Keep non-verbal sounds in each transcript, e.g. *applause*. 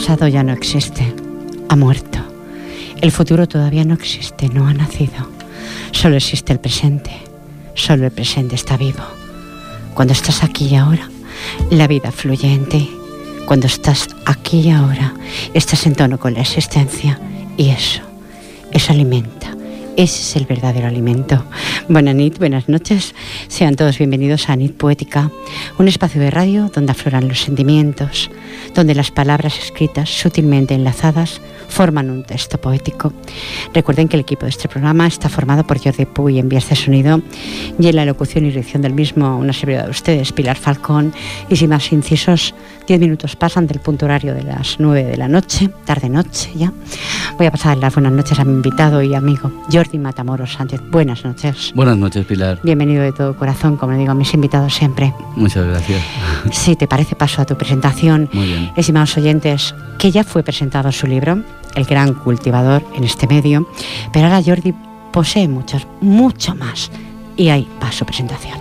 Pasado ya no existe, ha muerto. El futuro todavía no existe, no ha nacido. Solo existe el presente. Solo el presente está vivo. Cuando estás aquí y ahora, la vida fluye en ti. Cuando estás aquí y ahora, estás en tono con la existencia y eso, eso alimenta. Ese es el verdadero alimento. Buenas noches, buenas noches. Sean todos bienvenidos a Nit Poética, un espacio de radio donde afloran los sentimientos, donde las palabras escritas, sutilmente enlazadas, forman un texto poético. Recuerden que el equipo de este programa está formado por Jordi Puy en vías de sonido y en la locución y dirección del mismo una servidora de ustedes, Pilar Falcón. Y sin más incisos, diez minutos pasan del punto horario de las nueve de la noche, tarde-noche ya. Voy a pasar las buenas noches a mi invitado y amigo, Jordi Matamoros Sánchez. Buenas noches. Buenas noches, Pilar. Bienvenido de todo corazón, como le digo a mis invitados siempre. Muchas gracias. *laughs* Si te parece, paso a tu presentación. Muy bien. Estimados oyentes, que ya fue presentado su libro, El gran cultivador en este medio, pero ahora Jordi posee muchos, mucho más. Y ahí va su presentación.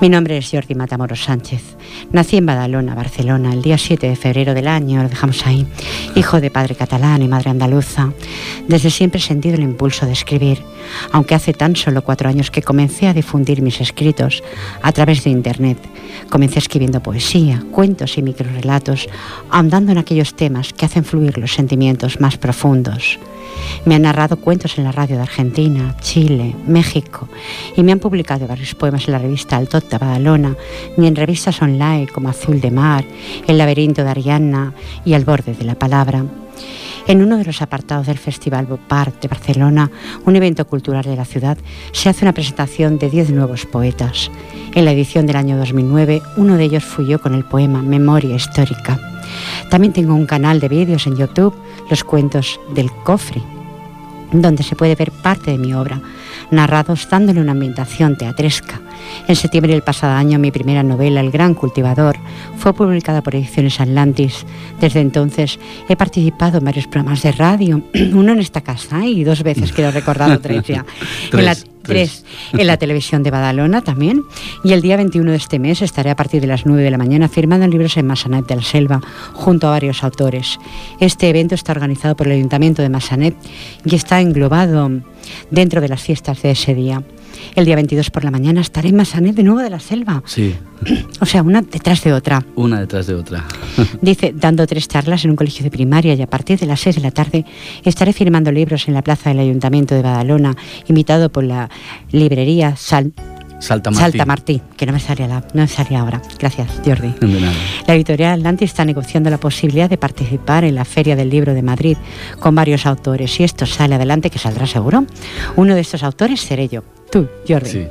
Mi nombre es Jordi Matamoros Sánchez. Nací en Badalona, Barcelona, el día 7 de febrero del año, lo dejamos ahí, hijo de padre catalán y madre andaluza. Desde siempre he sentido el impulso de escribir, aunque hace tan solo cuatro años que comencé a difundir mis escritos a través de Internet. Comencé escribiendo poesía, cuentos y microrelatos, ahondando en aquellos temas que hacen fluir los sentimientos más profundos. Me han narrado cuentos en la radio de Argentina, Chile, México y me han publicado varios poemas en la revista Altot de Badalona y en revistas online como Azul de Mar, El laberinto de Arianna y Al borde de la palabra. En uno de los apartados del Festival Bopart de Barcelona, un evento cultural de la ciudad, se hace una presentación de 10 nuevos poetas. En la edición del año 2009, uno de ellos fui yo con el poema Memoria Histórica. También tengo un canal de vídeos en YouTube, Los Cuentos del Cofre, donde se puede ver parte de mi obra, narrados dándole una ambientación teatresca. En septiembre del pasado año mi primera novela, El Gran Cultivador, fue publicada por Ediciones Atlantis. Desde entonces he participado en varios programas de radio, *clears throat* uno en esta casa y dos veces, quiero recordar *laughs* tres ya. en la, tres. en la televisión de Badalona también. Y el día 21 de este mes estaré a partir de las 9 de la mañana firmando libros en Massanet de la Selva junto a varios autores. Este evento está organizado por el Ayuntamiento de Massanet y está englobado dentro de las fiestas de ese día. El día 22 por la mañana estaré en Massanet de nuevo de la Selva. Sí. *clears throat* O sea, una detrás de otra. Una detrás de otra. *laughs* Dice, dando tres charlas en un colegio de primaria y a partir de las 6 de la tarde estaré firmando libros en la plaza del Ayuntamiento de Badalona, invitado por la librería Sal Salta Martí. Salta Martí, que no me salía, la, no me salía ahora. Gracias, Jordi. De nada. La editorial Atlantis está negociando la posibilidad de participar en la Feria del Libro de Madrid con varios autores. Y esto sale adelante, que saldrá seguro. Uno de estos autores seré yo, tú, Jordi. Sí.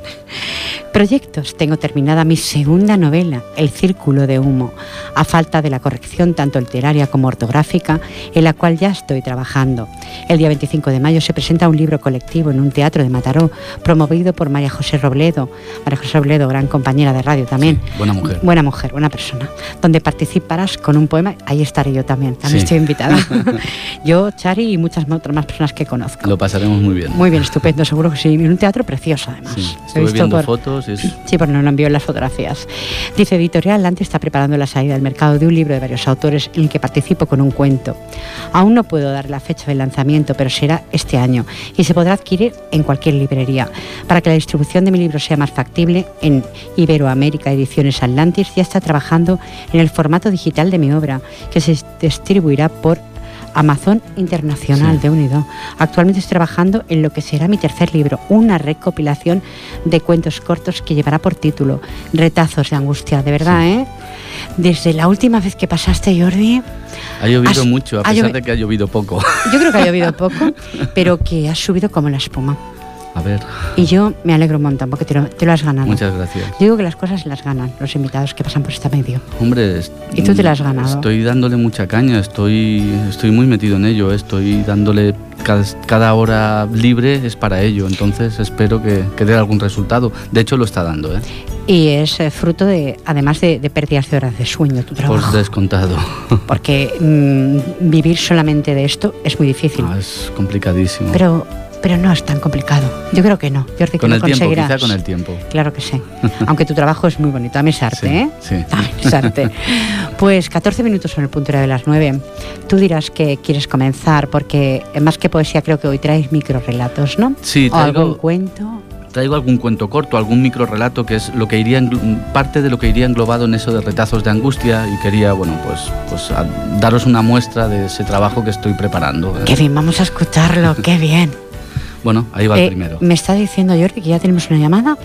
Proyectos. Tengo terminada mi segunda novela, El Círculo de Humo, a falta de la corrección tanto literaria como ortográfica, en la cual ya estoy trabajando. El día 25 de mayo se presenta un libro colectivo en un teatro de Mataró, promovido por María José Robledo. María José Robledo, gran compañera de radio también. Buena mujer. Buena mujer, buena persona. Donde participarás con un poema, ahí estaré yo también, también Sí. estoy invitada. *laughs* yo, Chari y muchas otras más personas que conozco. Lo pasaremos muy bien. Muy bien, estupendo, seguro que sí. En un teatro precioso, además. Sí. Estuve visto viendo por- fotos. Es... Sí, porque no lo envió en las fotografías. Dice Editorial Atlante está preparando la salida al mercado de un libro de varios autores en el que participo con un cuento. Aún no puedo dar la fecha del lanzamiento, pero será este año y se podrá adquirir en cualquier librería. Para que la distribución de mi libro sea más factible, en Iberoamérica Ediciones Atlantis ya está trabajando en el formato digital de mi obra, que se distribuirá por Amazon Internacional Sí. de Unido. Actualmente estoy trabajando en lo que será mi tercer libro, una recopilación de cuentos cortos que llevará por título Retazos de Angustia. De verdad, ¿eh? Desde la última vez que pasaste, Jordi, Ha llovido Has- mucho, a ha pesar llovi- de que ha llovido poco. yo creo que ha llovido *laughs* poco, pero que has subido como la espuma. A ver. Y yo me alegro un montón porque te lo, te lo has ganado. Muchas gracias. Yo digo que las cosas las ganan los invitados que pasan por este medio. Hombre, Y tú te la has ganado. Estoy dándole mucha caña, estoy, estoy muy metido en ello, estoy dándole cada, cada hora libre es para ello, entonces espero que, que dé algún resultado. De hecho, lo está dando, ¿eh? Y es eh, fruto de, además de, de pérdidas de horas de sueño, tu Por trabajo. descontado. *laughs* Porque mm, vivir solamente de esto es muy difícil. No, es complicadísimo. Pero, pero no es tan complicado. Yo creo que no. Jordi, que con lo el tiempo, conseguirás. quizá con el tiempo. Claro que sí. *laughs* Aunque tu trabajo es muy bonito. A mí es arte, Sí, ¿eh? sí. *laughs* También es arte. Pues 14 minutos son el puntero de las 9. Tú dirás que quieres comenzar, porque más que poesía creo que hoy traes microrelatos, ¿no? Sí, O algún traigo, cuento. traigo algún cuento corto, algún micro relato que es lo que iría parte de lo que iría englobado en eso de retazos de angustia y quería, bueno, pues, pues daros una muestra de ese trabajo que estoy preparando. Qué bien, vamos a escucharlo, *laughs* qué bien. Bueno, ahí va Eh, el primero. Me está diciendo Jordi que ya tenemos una llamada.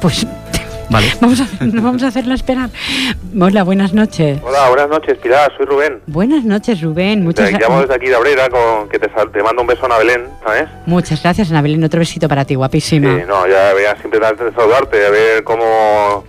Pues *laughs* Vale. *laughs* vamos a, no vamos a hacerla esperar. Hola, buenas noches. Hola, buenas noches, Pilar, soy Rubén. Buenas noches, Rubén. Muchas, Te gra- llamo desde aquí de Abrera, con, que te, sal- te mando un beso a Belén, ¿sabes? Muchas gracias, Ana Belén. Otro besito para ti, Sí, guapísima. no, ya veía siempre de saludarte, a ver cómo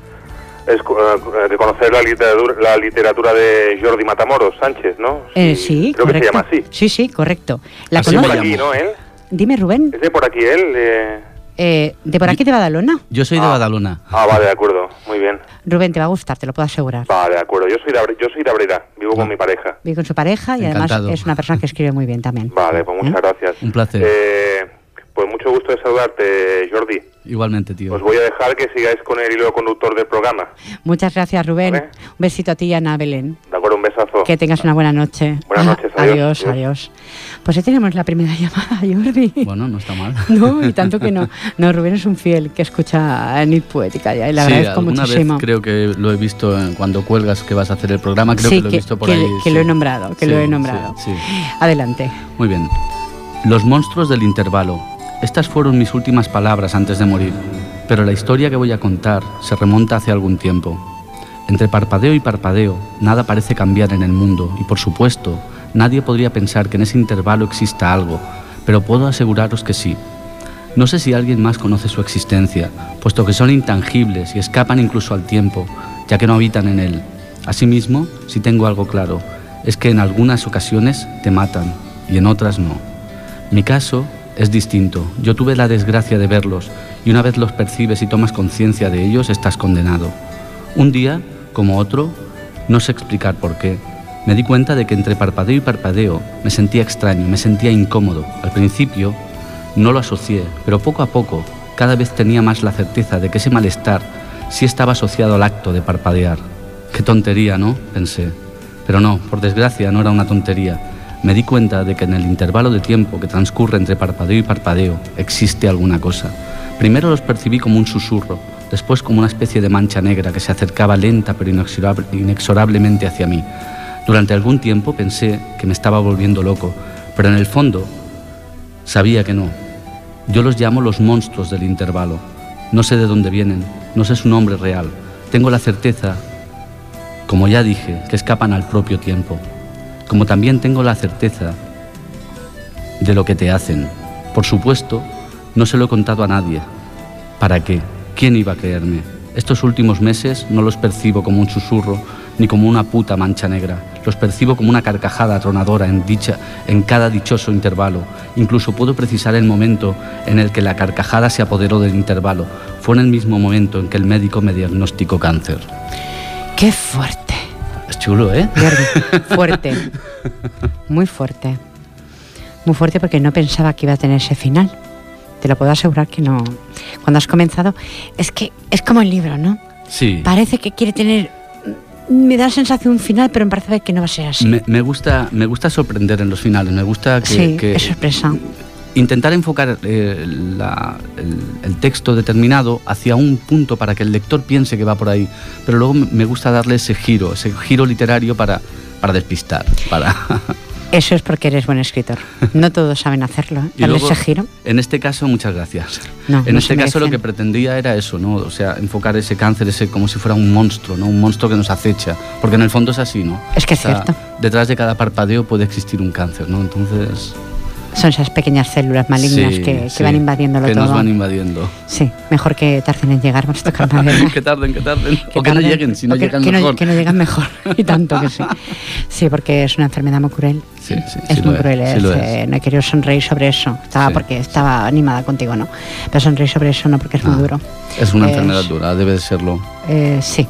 es eh, reconocer la literatura, la literatura de Jordi Matamoros Sánchez, ¿no? Eh, sí, Creo correcto. que se llama así. Sí, sí, correcto. ¿La de llamo. ¿no? Él. Dime, Rubén. ¿Es de por aquí él? Eh, Eh, ¿De por aquí de Badalona? Yo soy de Ah. Badalona. Ah, vale, de acuerdo, muy bien. Rubén, te va a gustar, te lo puedo asegurar. Vale, de acuerdo. Yo soy de, yo soy de Abrera, vivo Ah. con mi pareja. Vive con su pareja y Encantado. además es una persona que escribe muy bien también. Vale, pues muchas ¿Eh? gracias. Un placer. Eh, mucho gusto de saludarte, Jordi. Igualmente, tío. Os voy a dejar que sigáis con el hilo conductor del programa. Muchas gracias, Rubén. Vale. Un besito a ti y a Ana Belén. De acuerdo, un besazo. Que tengas una buena noche. Buenas noches, adiós. adiós. Adiós. adiós. Pues ya tenemos la primera *laughs* llamada, Jordi. Bueno, no está mal. *laughs* No, y tanto que no. No, Rubén es un fiel que escucha Nit Poética ya, y le sí, agradezco alguna muchísimo. vez creo que lo he visto cuando cuelgas que vas a hacer el programa, creo sí, que lo he visto por que- ahí. que sí. lo he nombrado, que Sí, lo he sí, nombrado. sí. Adelante. Muy bien. Los monstruos del intervalo. Estas fueron mis últimas palabras antes de morir, pero la historia que voy a contar se remonta hace algún tiempo. Entre parpadeo y parpadeo, nada parece cambiar en el mundo y por supuesto, nadie podría pensar que en ese intervalo exista algo, pero puedo aseguraros que sí. No sé si alguien más conoce su existencia, puesto que son intangibles y escapan incluso al tiempo, ya que no habitan en él. Asimismo, si tengo algo claro, es que en algunas ocasiones te matan y en otras no. Mi caso es distinto. Yo tuve la desgracia de verlos y una vez los percibes y tomas conciencia de ellos, estás condenado. Un día, como otro, no sé explicar por qué, me di cuenta de que entre parpadeo y parpadeo me sentía extraño, me sentía incómodo. Al principio no lo asocié, pero poco a poco cada vez tenía más la certeza de que ese malestar sí estaba asociado al acto de parpadear. Qué tontería, ¿no? pensé. Pero no, por desgracia no era una tontería. Me di cuenta de que en el intervalo de tiempo que transcurre entre parpadeo y parpadeo existe alguna cosa. Primero los percibí como un susurro, después como una especie de mancha negra que se acercaba lenta pero inexorable- inexorablemente hacia mí. Durante algún tiempo pensé que me estaba volviendo loco, pero en el fondo sabía que no. Yo los llamo los monstruos del intervalo. No sé de dónde vienen, no sé su nombre real. Tengo la certeza, como ya dije, que escapan al propio tiempo. Como también tengo la certeza de lo que te hacen. Por supuesto, no se lo he contado a nadie. ¿Para qué? ¿Quién iba a creerme? Estos últimos meses no los percibo como un susurro ni como una puta mancha negra. Los percibo como una carcajada atronadora en, dicha, en cada dichoso intervalo. Incluso puedo precisar el momento en el que la carcajada se apoderó del intervalo. Fue en el mismo momento en que el médico me diagnosticó cáncer. Qué fuerte. Es chulo, ¿eh? *laughs* Fuerte. Muy fuerte. Muy fuerte porque no pensaba que iba a tener ese final. Te lo puedo asegurar que no. Cuando has comenzado, es que es como el libro, ¿no? Sí. Parece que quiere tener. Me da la sensación un final, pero me parece que no va a ser así. Me, me gusta, me gusta sorprender en los finales, me gusta que, sí, que es sorpresa. Intentar enfocar eh, la- el, el texto determinado hacia un punto para que el lector piense que va por ahí, pero luego me gusta darle ese giro, ese giro literario para, para despistar, para... *laughs* Eso es porque eres buen escritor. No todos saben hacerlo. ¿eh? Darle luego, ese giro. En este caso, muchas gracias. No, en no este caso lo que pretendía era eso, ¿no? O sea, enfocar ese cáncer ese como si fuera un monstruo, ¿no? Un monstruo que nos acecha, porque en el fondo es así, ¿no? Es que es O sea, cierto. Detrás de cada parpadeo puede existir un cáncer, ¿no? Entonces, Son esas pequeñas células malignas Sí, que, que sí, van invadiéndolo que todo. nos van invadiendo. Sí, mejor que tarden en llegar, vamos a tocar madera. *laughs* que tarden, que tarden. Que o que no tarden, lleguen, si no que, llegan que no- mejor. que no llegan mejor, *laughs* y tanto que sí. Sí, porque es una enfermedad muy cruel. Sí, sí, es sí muy cruel. es, lo eh, es. no he querido sonreír sobre eso. Estaba porque estaba animada contigo, ¿no? Pero sonreír sobre eso no, porque es muy Ah, duro. Es una Es- enfermedad dura, debe de serlo. Eh, sí,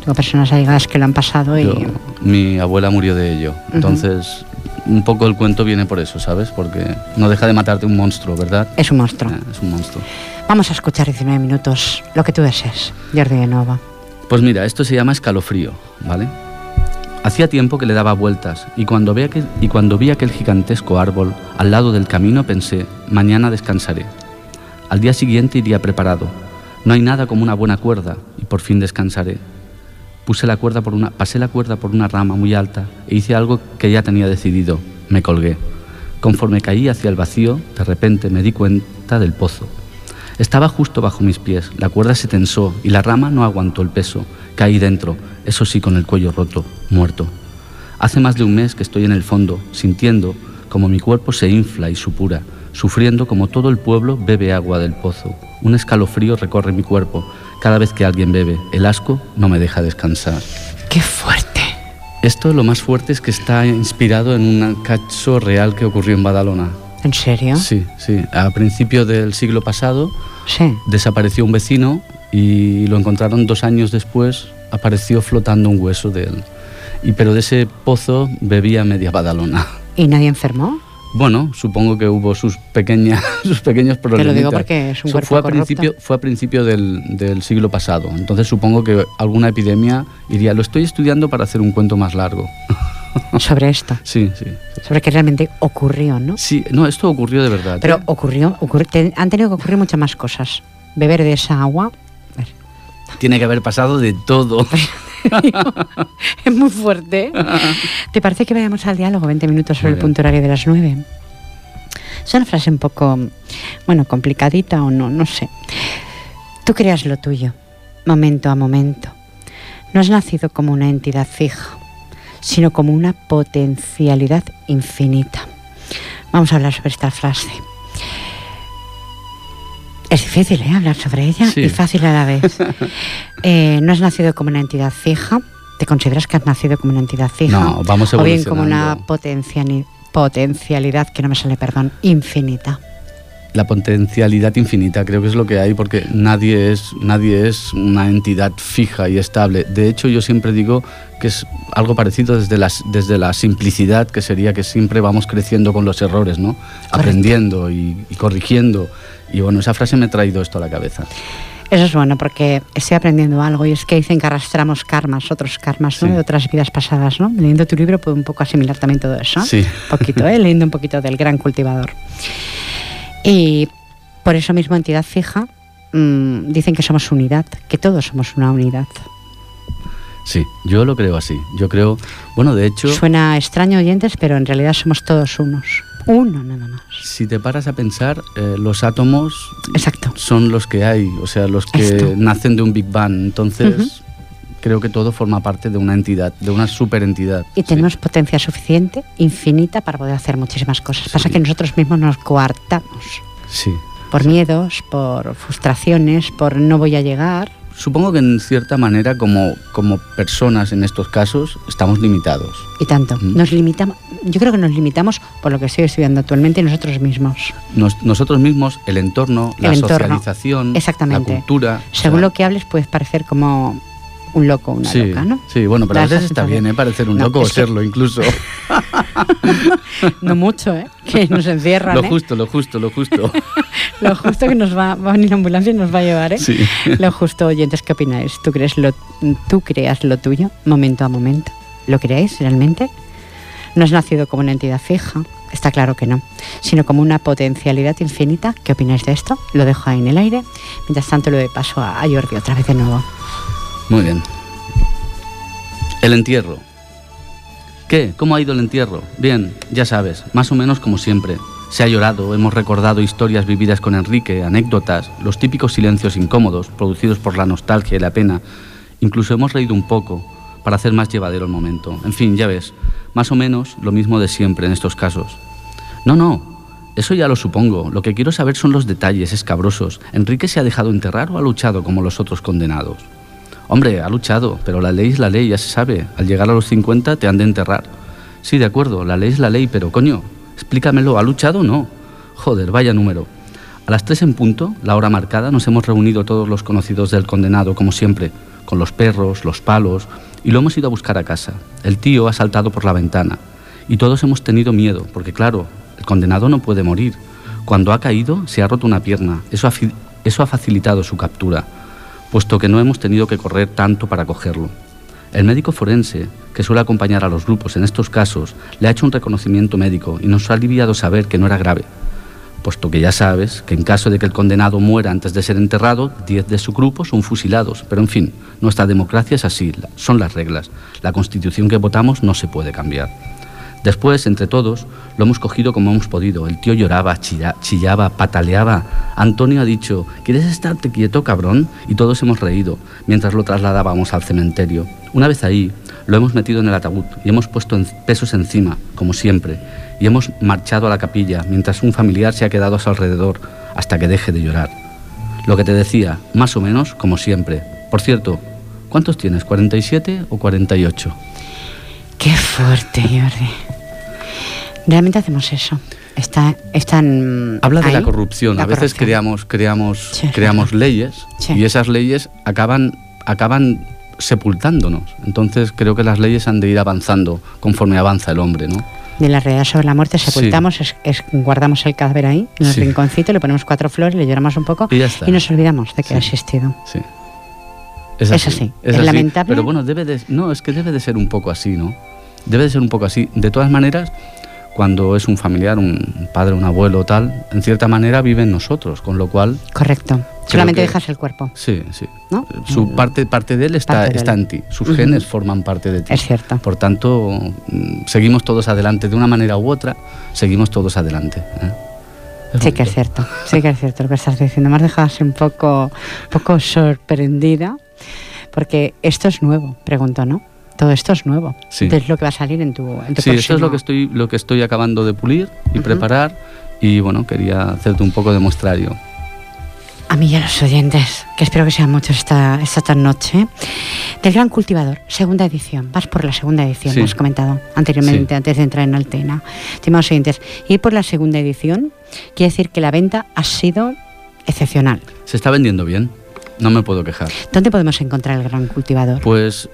tengo personas allegadas que lo han pasado y Yo- mi abuela murió de ello. Entonces, un poco el cuento viene por eso, ¿sabes? Porque no deja de matarte un monstruo, ¿verdad? es un monstruo. Eh, es un monstruo. Vamos a escuchar 19 minutos, lo que tú desees, Jordi de Nova. Pues mira, esto se llama escalofrío, ¿vale? Hacía tiempo que le daba vueltas y cuando, vi aquel, y cuando vi aquel gigantesco árbol al lado del camino pensé, mañana descansaré. Al día siguiente iría preparado. No hay nada como una buena cuerda y por fin descansaré. Puse la cuerda por una, pasé la cuerda por una rama muy alta e hice algo que ya tenía decidido. Me colgué. Conforme caí hacia el vacío, de repente me di cuenta del pozo. Estaba justo bajo mis pies, la cuerda se tensó y la rama no aguantó el peso. Caí dentro, eso sí con el cuello roto, muerto. Hace más de un mes que estoy en el fondo, sintiendo como mi cuerpo se infla y supura, sufriendo como todo el pueblo bebe agua del pozo. Un escalofrío recorre mi cuerpo cada vez que alguien bebe. El asco no me deja descansar. ¡Qué fuerte! Esto lo más fuerte es que está inspirado en un caso real que ocurrió en Badalona. ¿En serio? Sí, sí. A principios del siglo pasado Sí. desapareció un vecino y lo encontraron dos años después, apareció flotando un hueso de él. Y pero de ese pozo bebía media Badalona. ¿Y nadie enfermó? Bueno, supongo que hubo sus pequeñas, *laughs* sus pequeños Te problemas. lo digo porque es un cuerpo fue a corrupto. principio, fue a principio del, del siglo pasado. Entonces supongo que alguna epidemia iría. Lo estoy estudiando para hacer un cuento más largo. *laughs* Sobre esto. Sí, sí. Sobre que realmente ocurrió, ¿no? Sí, no, esto ocurrió de verdad. Pero ¿eh? ocurrió, ocurri- te- han tenido que ocurrir muchas más cosas. Beber de esa agua. Tiene que haber pasado de todo. *laughs* *laughs* es muy fuerte. ¿Te parece que vayamos al diálogo 20 minutos sobre el punto horario de las 9? Es una frase un poco, bueno, complicadita o no, no sé. Tú creas lo tuyo, momento a momento. No has nacido como una entidad fija, sino como una potencialidad infinita. Vamos a hablar sobre esta frase. Es difícil ¿eh? hablar sobre ella Sí. y fácil a la vez. *laughs* Eh, no has nacido como una entidad fija. ¿Te consideras que has nacido como una entidad fija? No, vamos O bien como una potencialidad, que no me sale, perdón, infinita. La potencialidad infinita, creo que es lo que hay, porque nadie es, nadie es una entidad fija y estable. De hecho, yo siempre digo que es algo parecido desde, las, desde la simplicidad, que sería que siempre vamos creciendo con los errores, ¿no? Aprendiendo y, y corrigiendo. Y bueno, esa frase me ha traído esto a la cabeza. Eso es bueno porque estoy aprendiendo algo y es que dicen que arrastramos karmas, otros karmas, ¿no? Sí. De otras vidas pasadas, ¿no? Leyendo tu libro puedo un poco asimilar también todo eso. Sí. Un poquito, ¿eh? Leyendo un poquito del gran cultivador. Y por eso mismo entidad fija mm, dicen que somos unidad, que todos somos una unidad. Sí, yo lo creo así. Yo creo, bueno, de hecho, Suena extraño oyentes, pero en realidad somos todos unos. Uno nada más. si te paras a pensar, eh, los átomos Exacto. son los que hay, o sea, los que Esto. nacen de un Big Bang. Entonces, creo que todo forma parte de una entidad, de una superentidad. Y sí. tenemos potencia suficiente, infinita, para poder hacer muchísimas cosas. Sí. Pasa que nosotros mismos nos coartamos Sí. por miedos, por frustraciones, por no voy a llegar. Supongo que en cierta manera, como, como personas en estos casos, estamos limitados. Y tanto. Mm. Nos limitamos, yo creo que nos limitamos por lo que estoy estudiando actualmente nosotros mismos. Nos- nosotros mismos, el entorno, la entorno. socialización, Exactamente. la cultura. Según o sea, lo que hables, puedes parecer como un loco, una sí, loca, ¿no? Sí, bueno, pero a veces está bien, ¿eh? Parecer un No, loco o que- serlo incluso. *laughs* No mucho, ¿eh? Que nos encierran, lo ¿eh? justo, lo justo, lo justo. *laughs* Lo justo que nos va, va a venir la ambulancia y nos va a llevar, ¿eh? Sí. Lo justo, oyentes, ¿qué opináis? ¿Tú, crees lo, ¿Tú creas lo tuyo, momento a momento? ¿Lo creéis realmente? No has nacido como una entidad fija, está claro que no, sino como una potencialidad infinita. ¿Qué opináis de esto? Lo dejo ahí en el aire. Mientras tanto, lo doy paso a, a Jordi otra vez de nuevo. Muy bien. El entierro. ¿Qué? ¿Cómo ha ido el entierro? Bien, ya sabes, más o menos como siempre. Se ha llorado, hemos recordado historias vividas con Enrique, anécdotas, los típicos silencios incómodos producidos por la nostalgia y la pena. Incluso hemos reído un poco para hacer más llevadero el momento. En fin, ya ves, más o menos lo mismo de siempre en estos casos. No, no, eso ya lo supongo. Lo que quiero saber son los detalles escabrosos. ¿Enrique se ha dejado enterrar o ha luchado como los otros condenados? Hombre, ha luchado, pero la ley es la ley, ya se sabe. Al llegar a los 50 te han de enterrar. Sí, de acuerdo, la ley es la ley, pero coño, explícamelo, ¿ha luchado o no? Joder, vaya número. A las tres en punto, la hora marcada, nos hemos reunido todos los conocidos del condenado, como siempre, con los perros, los palos, y lo hemos ido a buscar a casa. El tío ha saltado por la ventana, y todos hemos tenido miedo, porque claro, el condenado no puede morir. Cuando ha caído, se ha roto una pierna. Eso ha, eso ha facilitado su captura, puesto que no hemos tenido que correr tanto para cogerlo. El médico forense, que suele acompañar a los grupos en estos casos, le ha hecho un reconocimiento médico y nos ha aliviado saber que no era grave, puesto que ya sabes que en caso de que el condenado muera antes de ser enterrado, 10 de su grupo son fusilados. Pero en fin, nuestra democracia es así, son las reglas. La constitución que votamos no se puede cambiar. Después, entre todos, lo hemos cogido como hemos podido. El tío lloraba, chillaba, pataleaba. Antonio ha dicho, ¿quieres estarte quieto, cabrón? Y todos hemos reído mientras lo trasladábamos al cementerio. Una vez ahí, lo hemos metido en el ataúd y hemos puesto pesos encima, como siempre, y hemos marchado a la capilla mientras un familiar se ha quedado a su alrededor hasta que deje de llorar. Lo que te decía, más o menos como siempre. Por cierto, ¿cuántos tienes? ¿47 o 48? Qué fuerte, Jordi. Realmente hacemos eso. Está, están Habla de la corrupción. a veces creamos, creamos, creamos leyes y esas leyes acaban, acaban sepultándonos. Entonces creo que las leyes han de ir avanzando conforme avanza el hombre, ¿no? De la realidad sobre la muerte sepultamos, guardamos el cadáver ahí, en el rinconcito, le ponemos cuatro flores, le lloramos un poco y, nos olvidamos de que ha existido. Sí. Es así. Es, lamentable. Pero bueno, debe de, no, es que debe de ser un poco así, ¿no? Debe de ser un poco así. De todas maneras, cuando es un familiar, un padre, un abuelo tal, en cierta manera vive en nosotros, con lo cual... Correcto. Solamente dejas el cuerpo. Sí, sí. ¿No? Su mm. parte, parte de él está, está en ti. Sus genes forman parte de ti. Es cierto. Por tanto, mm, seguimos todos adelante de una manera u otra, seguimos todos adelante. ¿eh? sí que es cierto, sí que es cierto lo que estás diciendo. Me has dejado así un poco, un poco sorprendida, porque esto es nuevo, pregunto, ¿no? Todo esto es nuevo. Sí. Es lo que va a salir en tu, en Sí, esto es lo que estoy, lo que estoy acabando de pulir y preparar. Y bueno, quería hacerte un poco de muestrario. A mí y a los oyentes, que espero que sean muchos esta, esta noche, del Gran Cultivador, segunda edición. Vas por la segunda edición, hemos comentado anteriormente, antes de entrar en Altena. Estimados oyentes, ir por la segunda edición quiere decir que la venta ha sido excepcional. Se está vendiendo bien, no me puedo quejar. ¿Dónde podemos encontrar el Gran Cultivador? Pues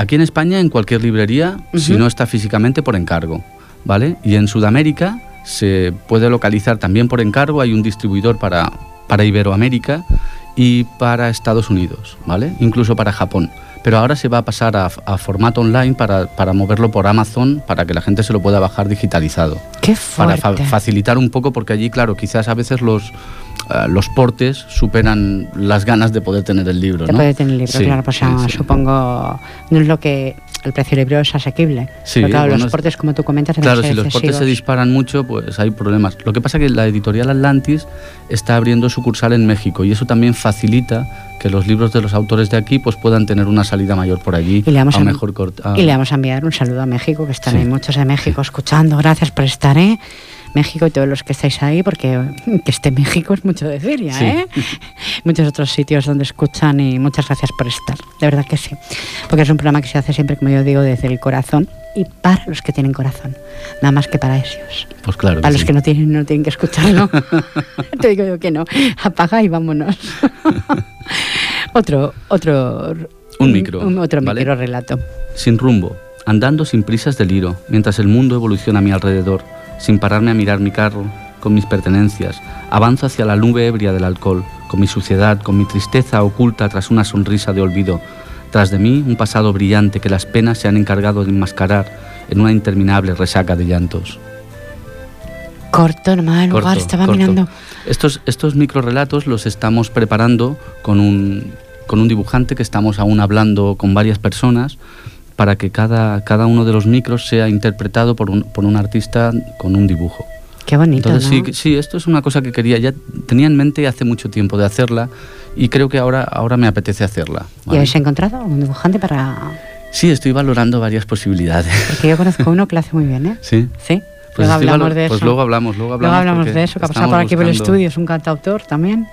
Aquí en España, en cualquier librería, si no está físicamente, por encargo, ¿vale? Y en Sudamérica se puede localizar también por encargo, hay un distribuidor para, para Iberoamérica y para Estados Unidos, ¿vale? Incluso para Japón. Pero ahora se va a pasar a, formato online para, para, moverlo por Amazon para que la gente se lo pueda bajar digitalizado. ¡Qué fuerte! Para facilitar un poco, porque allí, claro, quizás a veces los, eh, los portes superan las ganas de poder tener el libro. De poder tener el libro, claro, pues supongo, no es lo que el precio del libro es asequible. Sí, pero claro, los portes, como tú comentas, Claro, si los portes se disparan mucho, pues hay problemas. Lo que pasa es que la editorial Atlantis está abriendo sucursal en México y eso también facilita que los libros de los autores de aquí pues puedan tener una salida mayor por allí y le vamos a, mejor y le vamos a enviar un saludo a México que están ahí muchos de México escuchando gracias por estar ¿eh? México y todos los que estáis ahí, porque *laughs* que esté México es mucho decir ya, ¿eh? *laughs* Muchos otros sitios donde escuchan y muchas gracias por estar, de verdad que sí. Porque es un programa que se hace siempre, como yo digo, desde el corazón y para los que tienen corazón, nada más que para ellos. Pues claro. Para los que no tienen, no tienen que escucharlo. *laughs* Te digo yo que no. Apaga y vámonos. otro, otro. Un micro. Un, otro micro relato. Sin rumbo, andando sin prisas del hilo, mientras el mundo evoluciona a mi alrededor sin pararme a mirar mi carro, con mis pertenencias, avanzo hacia la nube ebria del alcohol, con mi suciedad, con mi tristeza oculta tras una sonrisa de olvido. Tras de mí, un pasado brillante que las penas se han encargado de enmascarar en una interminable resaca de llantos. Corto, el lugar, estaba mirando. Estos, estos microrelatos los estamos preparando con un, con un dibujante que estamos aún hablando con varias personas para que cada, cada uno de los micros sea interpretado por un, por un artista con un dibujo. Qué bonito. Entonces, sí, sí, esto es una cosa que quería, ya tenía en mente hace mucho tiempo de hacerla y creo que ahora, ahora me apetece hacerla. ¿Y habéis encontrado un dibujante para...? Sí, estoy valorando varias posibilidades. Porque yo conozco uno que lo hace muy bien, ¿eh? *laughs* Sí. Sí. Pues luego hablamos de pues eso. luego hablamos, luego hablamos. Luego hablamos de eso, que ha pasado por aquí por el estudio, es un cantautor también,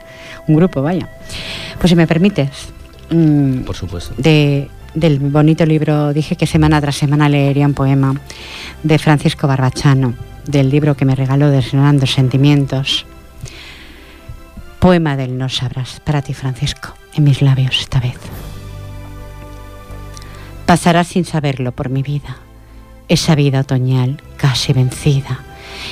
un grupo, vaya. Pues si me permites, mm, Por supuesto. de, del bonito libro, dije que semana tras semana leería un poema de Francisco Barbachano, del libro que me regaló Desgranando Sentimientos. Poema del No Sabrás, para ti Francisco, en mis labios esta vez. Pasarás sin saberlo por mi vida, esa vida otoñal casi vencida,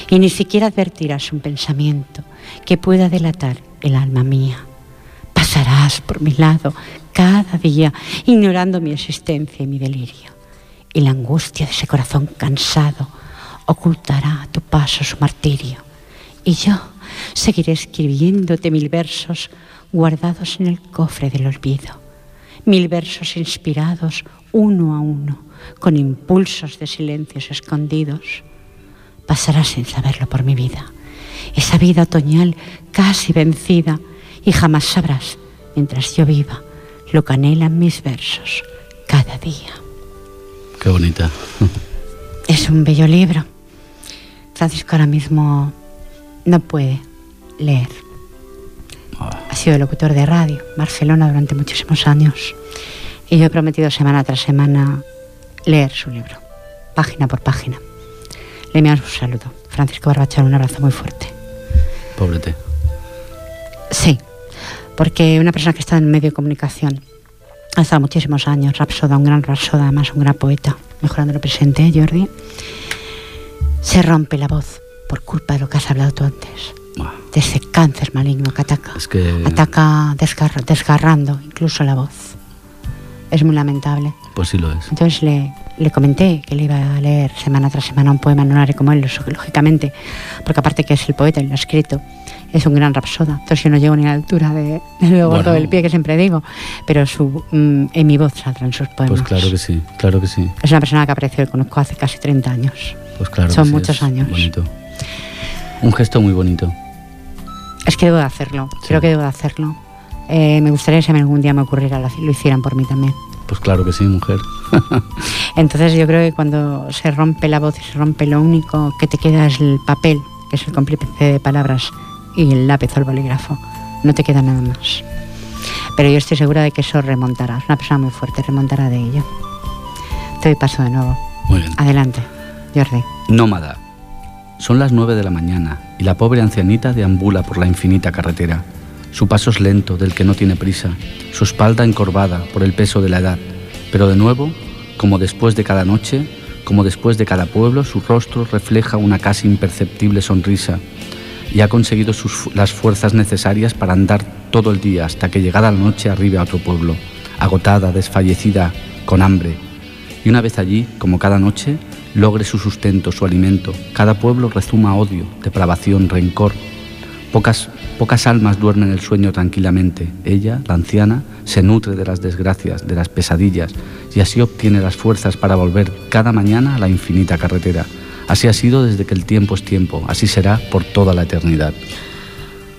y ni siquiera advertirás un pensamiento que pueda delatar el alma mía. Pasarás por mi lado cada día, ignorando mi existencia y mi delirio, y la angustia de ese corazón cansado ocultará a tu paso su martirio, y yo seguiré escribiéndote mil versos guardados en el cofre del olvido. Mil versos inspirados uno a uno, con impulsos de silencios escondidos. Pasarás sin saberlo por mi vida, esa vida otoñal casi vencida, y jamás sabrás, mientras yo viva, lo que anhelan mis versos cada día. Qué bonita. *laughs* Es un bello libro. Francisco ahora mismo no puede leer. Ha sido locutor de radio, Barcelona, durante muchísimos años. Y yo he prometido semana tras semana leer su libro, página por página. Le envío un saludo. Francisco Barbachano, un abrazo muy fuerte. Pobrete. Sí, porque una persona que está en el medio de comunicación ha estado muchísimos años, rapsoda, un gran rapsoda, además un gran poeta, mejorando lo presente, ¿eh, Jordi, se rompe la voz por culpa de lo que has hablado tú antes, de ese cáncer maligno que ataca, Es que. ataca desgarra- desgarrando incluso la voz. Es muy lamentable. Pues sí lo es. Entonces le, le comenté que le iba a leer semana tras semana un poema, no lo haré como él, lógicamente, porque aparte que es el poeta y lo ha escrito, es un gran rapsoda. Entonces yo no llego ni a la altura de, de lo gordo Bueno. del pie que siempre digo, pero su, mm, en mi voz saldrán sus poemas. Pues claro que sí, claro que sí. Es una persona que aprecio y conozco hace casi 30 años. Pues claro. que Son sí, muchos es años. Bonito. Un gesto muy bonito. Es que debo de hacerlo, Sí. creo que debo de hacerlo. Eh, me gustaría que si algún día me ocurriera, lo, lo hicieran por mí también. Pues claro que sí, mujer. *laughs* Entonces yo creo que cuando se rompe la voz y se rompe lo único que te queda es el papel, que es el cómplice de palabras, y el lápiz o el bolígrafo. No te queda nada más. Pero yo estoy segura de que eso remontará. Es una persona muy fuerte, remontará de ello. Te doy paso de nuevo. Muy bien. Adelante, Jordi. Nómada. Son las nueve de la mañana y la pobre ancianita deambula por la infinita carretera. Su paso es lento, del que no tiene prisa, su espalda encorvada por el peso de la edad. Pero de nuevo, como después de cada noche, como después de cada pueblo, su rostro refleja una casi imperceptible sonrisa y ha conseguido las fuerzas necesarias para andar todo el día hasta que llegada la noche arribe a otro pueblo, agotada, desfallecida, con hambre. Y una vez allí, como cada noche, logre su sustento, su alimento. Cada pueblo rezuma odio, depravación, rencor. Pocas, pocas almas duermen el sueño tranquilamente. Ella, la anciana, se nutre de las desgracias, de las pesadillas, y así obtiene las fuerzas para volver cada mañana a la infinita carretera. Así ha sido desde que el tiempo es tiempo, así será por toda la eternidad.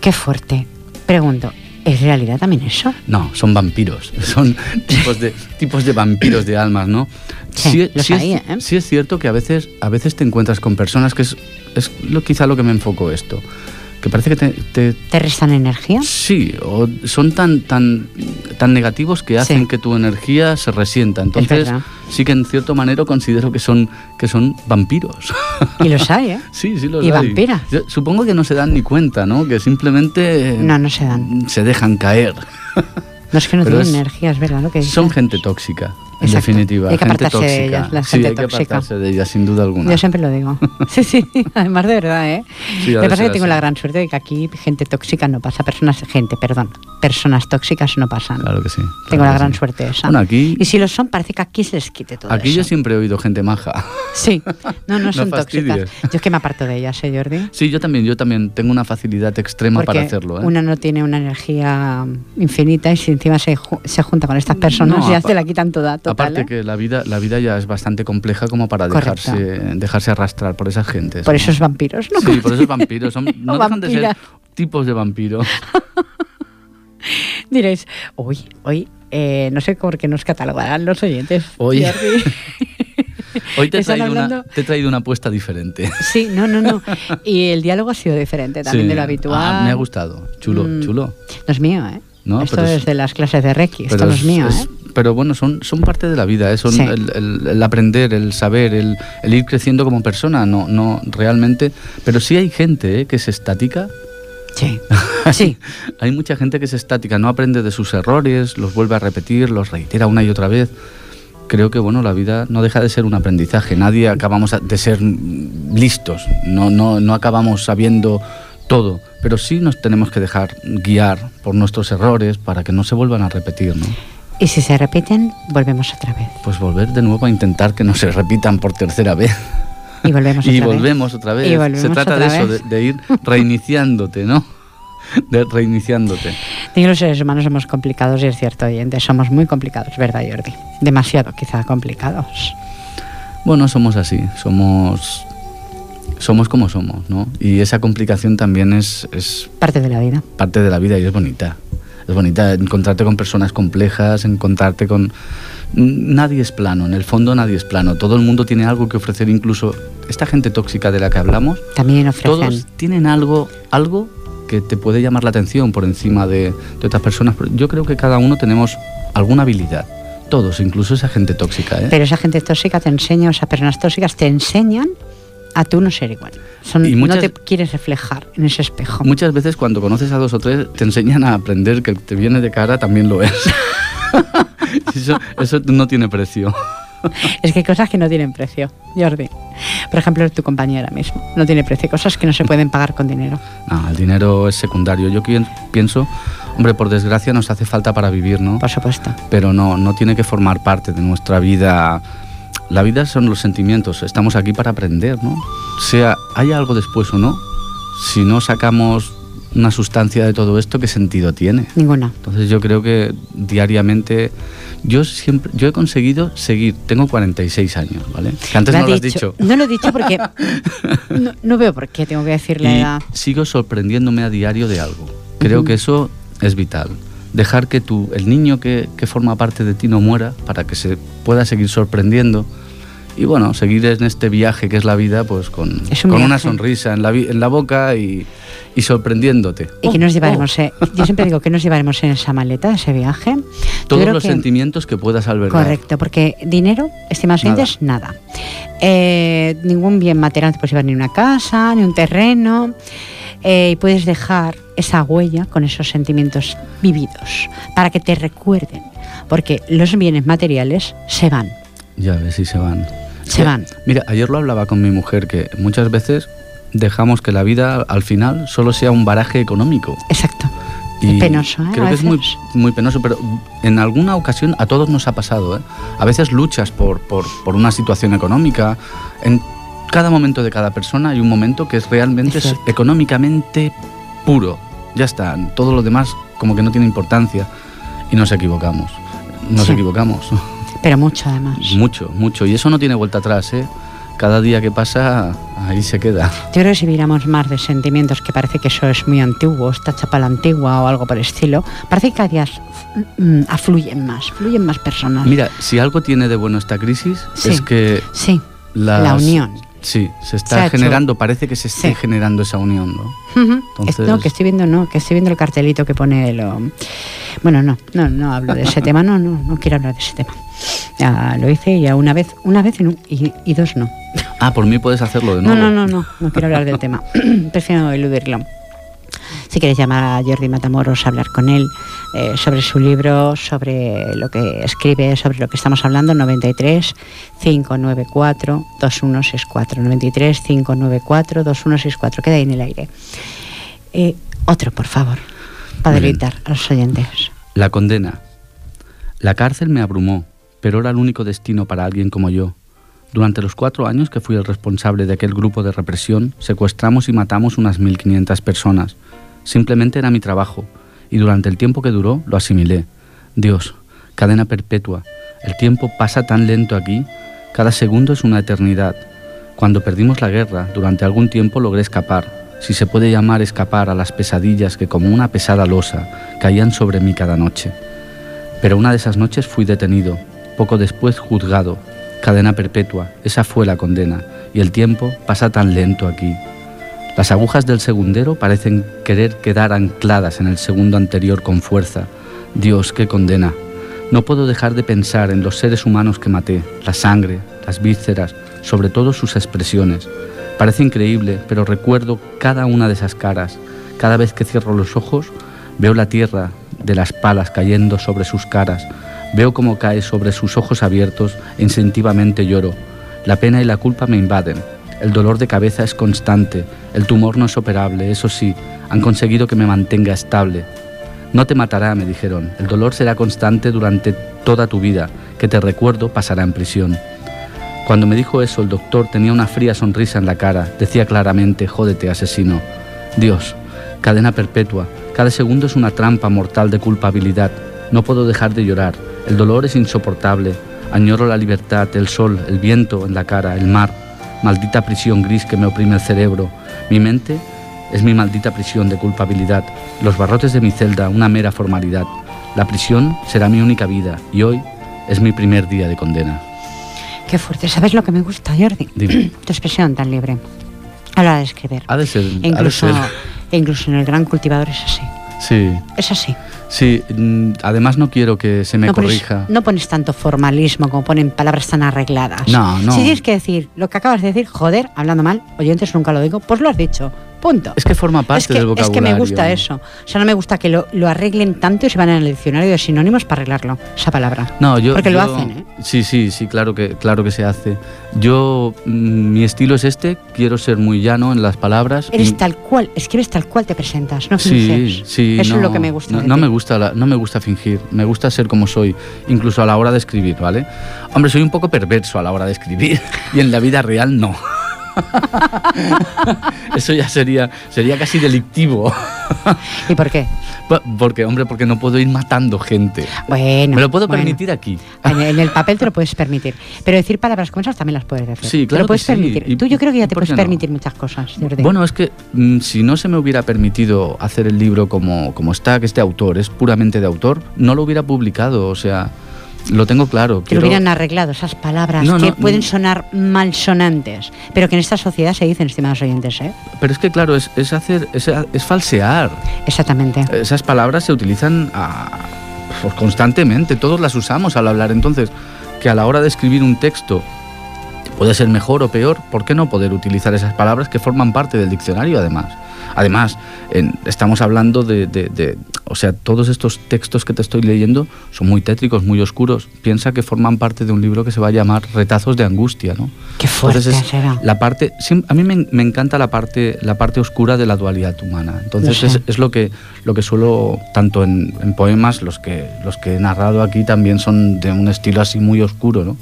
Qué fuerte. Pregunto, ¿es realidad también eso? No, son vampiros, *laughs* son tipos de, tipos de vampiros de almas, ¿no? Sí, es, hay, ¿eh? sí es cierto que a veces, a veces te encuentras con personas que es, es lo, quizá lo que me enfocó esto, que parece que te, te- ¿Te restan energía? sí, o son tan, tan, tan negativos que hacen Sí. que tu energía se resienta. Entonces, sí que en cierto manera considero que son, que son vampiros. *laughs* Y los hay, ¿eh? sí, sí los Y hay. vampiras. Yo supongo que no se dan ni cuenta, ¿no? Que simplemente No, no se dan. se dejan caer. No es que no *laughs* Pero tienen es- energía, es verdad lo que Son dices. gente tóxica, en Exacto. definitiva. Hay que gente apartarse de tóxica. ellas, la sí, gente hay que tóxica. apartarse de ellas, sin duda alguna. Yo siempre lo digo. *laughs* Sí, sí, además de verdad, ¿eh? Sí, de que pasa que tengo así. la gran suerte de que aquí gente tóxica no pasa, personas, gente, perdón, personas tóxicas no pasan. Claro que sí. Tengo claro la que gran sí. suerte esa. Bueno, aquí, Y si lo son, parece que aquí se les quite todo aquí eso. yo siempre he oído gente maja. *laughs* Sí, no, no *laughs* No son tóxicas. Yo es que me aparto de ellas, ¿eh, Jordi? Sí, yo también, yo también tengo una facilidad extrema Porque para hacerlo. ¿eh? una no tiene una energía infinita y si encima se, ju- se junta con estas personas No, ya se la quitan toda, total. Aparte ¿eh? que la vida, la vida ya es bastante compleja como para Correcto. dejarse, dejarse arrastrar por esas gentes. Por ¿no? esos vampiros, ¿no? Sí, por esos vampiros. Son, *laughs* no dejan de ser tipos de vampiros. *laughs* Diréis, uy, hoy, eh, no sé por qué nos catalogarán los oyentes. Hoy. *laughs* Hoy te he, traído una, te he traído una apuesta diferente. Sí, no, no, no. Y el diálogo ha sido diferente también Sí. de lo habitual. Ah, me ha gustado. Chulo, Mm. chulo. No es mío, ¿eh? No, Esto pero es- es de las clases de Reiki, esto no es mío, es- ¿eh? Pero bueno, son, son parte de la vida, ¿eh? son Sí. el, el- el aprender, el saber, el, el ir creciendo como persona, no, no realmente. Pero sí hay gente ¿eh? que es estática. Sí. *laughs* Sí. Hay mucha gente que es estática, no aprende de sus errores, los vuelve a repetir, los reitera una y otra vez. Creo que bueno, la vida no deja de ser un aprendizaje. Nadie acabamos de ser listos, no, no, no acabamos sabiendo todo, pero sí nos tenemos que dejar guiar por nuestros errores para que no se vuelvan a repetir, ¿no? Y si se repiten, volvemos otra vez. Pues volver de nuevo a intentar que no se repitan por tercera vez. Y volvemos *laughs* y otra vez. volvemos otra vez. Y volvemos Se trata de eso, de, de ir reiniciándote, ¿no? De reiniciándote. Digo, los seres humanos somos complicados y es cierto, oyente, somos muy complicados, ¿verdad, Jordi? Demasiado, quizá, complicados. Bueno, somos así, somos somos como somos, ¿no? Y esa complicación también es, es Parte de la vida. parte de la vida y es bonita. Es bonita encontrarte con personas complejas, encontrarte con... Nadie es plano, en el fondo nadie es plano. Todo el mundo tiene algo que ofrecer, incluso esta gente tóxica de la que hablamos, También ofrecen. todos tienen algo, algo que te puede llamar la atención por encima de, de otras personas. Yo creo que cada uno tenemos alguna habilidad. Todos, incluso esa gente tóxica. ¿eh? Pero esa gente tóxica te enseña, esas personas tóxicas te enseñan a tú no ser igual. Son, Y muchas- No te quieres reflejar en ese espejo. Muchas veces cuando conoces a dos o tres te enseñan a aprender que el que te viene de cara también lo es. *laughs* eso, eso no tiene precio. *laughs* Es que hay cosas que no tienen precio, Jordi. Por ejemplo, tu compañera mismo. No tiene precio. Cosas que no se pueden pagar con dinero. *laughs* No, el dinero es secundario. Yo pienso, hombre, por desgracia nos hace falta para vivir, ¿no? Por supuesto. Pero no, no tiene que formar parte de nuestra vida. La vida son los sentimientos. Estamos aquí para aprender, ¿no? Sea haya algo después o no, si no sacamos una sustancia de todo esto, ¿qué sentido tiene? Ninguna. Entonces yo creo que diariamente yo siempre yo he conseguido seguir, tengo 46 años, ¿vale? Que antes Lo no lo has dicho. No lo he dicho porque *laughs* no, no veo por qué tengo que decir la Y edad. sigo sorprendiéndome a diario de algo. Creo que eso es vital. Dejar que tú, el niño que, que forma parte de ti no muera para que se pueda seguir sorprendiendo. Y bueno, seguir en este viaje que es la vida, pues con, un con una sonrisa en la, en la boca y, y sorprendiéndote. ¿Y Oh, nos oh. llevaremos? eh? Yo siempre digo que nos llevaremos en esa maleta, ese viaje. Todos los que- sentimientos que puedas albergar. Correcto, porque dinero, estimados Nada. oyentes, nada. Eh, ningún bien material te puedes llevar ni una casa, ni un terreno. Eh, y puedes dejar esa huella con esos sentimientos vividos para que te recuerden. Porque los bienes materiales se van. Ya ves si se van. Se van. Mira, ayer lo hablaba con mi mujer que muchas veces dejamos que la vida al final solo sea un baraje económico. Exacto. Y es penoso, ¿eh? Creo que es muy, muy penoso, pero en alguna ocasión a todos nos ha pasado. ¿eh? A veces luchas por, por, por una situación económica. En cada momento de cada persona hay un momento que es realmente Es económicamente puro. Ya está. Todo lo demás como que no tiene importancia. Y nos equivocamos. Nos Sí. equivocamos. Pero mucho además. Mucho, mucho. Y eso no tiene vuelta atrás, ¿eh? Cada día que pasa, ahí se queda. Yo creo que si viéramos más de sentimientos, que parece que eso es muy antiguo, esta chapa la antigua o algo por el estilo, parece que cada día mm, afluyen más, fluyen más personas. Mira, si algo tiene de bueno esta crisis, Sí. es que Sí, las- la unión. Sí, se Se está hecho- generando, parece que se esté Sí. generando esa unión, ¿no? Entonces- Es- No, que estoy viendo, no, que estoy viendo el cartelito que pone lo... Bueno, no, no, no hablo de ese *laughs* tema, no, no, no quiero hablar de ese tema. Ya lo hice ya una vez, una vez y, no- y- dos no. Ah, por mí puedes hacerlo de No, nuevo. no, no, no, no quiero hablar del *laughs* tema. *clears throat* Prefiero eludirlo. Si quieres llamar a Jordi Matamoros, hablar con él eh, sobre su libro, sobre lo que escribe, sobre lo que estamos hablando, 93 594 2164. 93 594 2164. Queda ahí en el aire. Eh, otro, por favor, para deleitar a los oyentes. La condena. La cárcel me abrumó, pero era el único destino para alguien como yo. Durante los cuatro años que fui el responsable de aquel grupo de represión, secuestramos y matamos unas 1.500 personas. Simplemente era mi trabajo, y durante el tiempo que duró lo asimilé. Dios, cadena perpetua. El tiempo pasa tan lento aquí, cada segundo es una eternidad. Cuando perdimos la guerra, durante algún tiempo logré escapar, si se puede llamar escapar a las pesadillas que como una pesada losa caían sobre mí cada noche. Pero una de esas noches fui detenido, poco después juzgado, Cadena perpetua, esa fue la condena, y el tiempo pasa tan lento aquí. Las agujas del segundero parecen querer quedar ancladas en el segundo anterior con fuerza. Dios, qué condena. No puedo dejar de pensar en los seres humanos que maté, la sangre, las vísceras, sobre todo sus expresiones. Parece increíble, pero recuerdo cada una de esas caras. Cada vez que cierro los ojos, veo la tierra de las palas cayendo sobre sus caras. Veo cómo cae sobre sus ojos abiertos e instintivamente lloro. La pena y la culpa me invaden. El dolor de cabeza es constante. El tumor no es operable, eso sí. Han conseguido que me mantenga estable. No te matará, me dijeron. El dolor será constante durante toda tu vida. Que te recuerdo pasará en prisión. Cuando me dijo eso, el doctor tenía una fría sonrisa en la cara. Decía claramente, jódete, asesino. Dios, cadena perpetua. Cada segundo es una trampa mortal de culpabilidad. No puedo dejar de llorar. El dolor es insoportable. Añoro la libertad, el sol, el viento en la cara, el mar. Maldita prisión gris que me oprime el cerebro. Mi mente es mi maldita prisión de culpabilidad. Los barrotes de mi celda, una mera formalidad. La prisión será mi única vida y hoy es mi primer día de condena. Qué fuerte. ¿Sabes lo que me gusta, Jordi? Dime. *clears throat* Tu expresión tan libre a la hora de escribir. Ha de ser. ha de incluso, ser. e incluso en el gran cultivador es así. Sí, Es así. sí. mm, Además no quiero que se me no, pones, corrija. no pones tanto formalismo como ponen palabras tan arregladas. No, no. Si tienes que decir lo que acabas de decir, joder, hablando mal, oyentes nunca lo digo, pues lo has dicho. Punto. Es que forma parte es que, del es vocabulario. que me gusta eso. O sea, no me gusta que lo, lo arreglen tanto y se van en el diccionario de sinónimos para arreglarlo, esa palabra. No, yo. Porque lo hacen, ¿eh? Sí, sí, sí, claro que, claro que se hace. Yo, mm, mi estilo es este, quiero ser muy llano en las palabras. Eres y- tal cual, escribes tal cual te presentas, no Sí, finges. sí. Eso no, es lo que me gusta. No, no me gusta la- no me gusta fingir, me gusta ser como soy, incluso a la hora de escribir, ¿vale? Hombre, soy un poco perverso a la hora de escribir *laughs* y en la vida real no. *laughs* Eso ya sería, sería casi delictivo. ¿Y por qué? *laughs* Porque, hombre, porque no puedo ir matando gente. Bueno. Me lo puedo bueno. permitir aquí. En, en el papel te lo puedes permitir. Pero decir palabras como esas también las puedes decir. Sí, Te claro lo que puedes sí. permitir. ¿Y Tú yo creo que ya te puedes no? permitir muchas cosas. Bueno, es que mm, si no se me hubiera permitido hacer el libro como, como está, que este autor es puramente de autor, no lo hubiera publicado. O sea, lo tengo claro. que lo hubieran arreglado esas palabras No, que no, pueden no. sonar malsonantes, pero que en esta sociedad se dicen, estimados oyentes, ¿eh? Pero es que, claro, es, es hacer, es, es falsear. Exactamente. Esas palabras se utilizan a- pues, constantemente, todos las usamos al hablar. Entonces, que a la hora de escribir un texto puede ser mejor o peor, ¿por qué no poder utilizar esas palabras que forman parte del diccionario además? Además, en- estamos hablando de, de- de- O sea, todos estos textos que te estoy leyendo son muy tétricos, muy oscuros. Piensa que forman parte de un libro que se va a llamar Retazos de Angustia, ¿no? Qué fuerte Entonces, es la parte, a mí me, me encanta la parte, la parte oscura de la dualidad humana. Entonces es lo que lo que suelo tanto en, en poemas los que los que he narrado aquí también son de un estilo así muy oscuro, ¿no?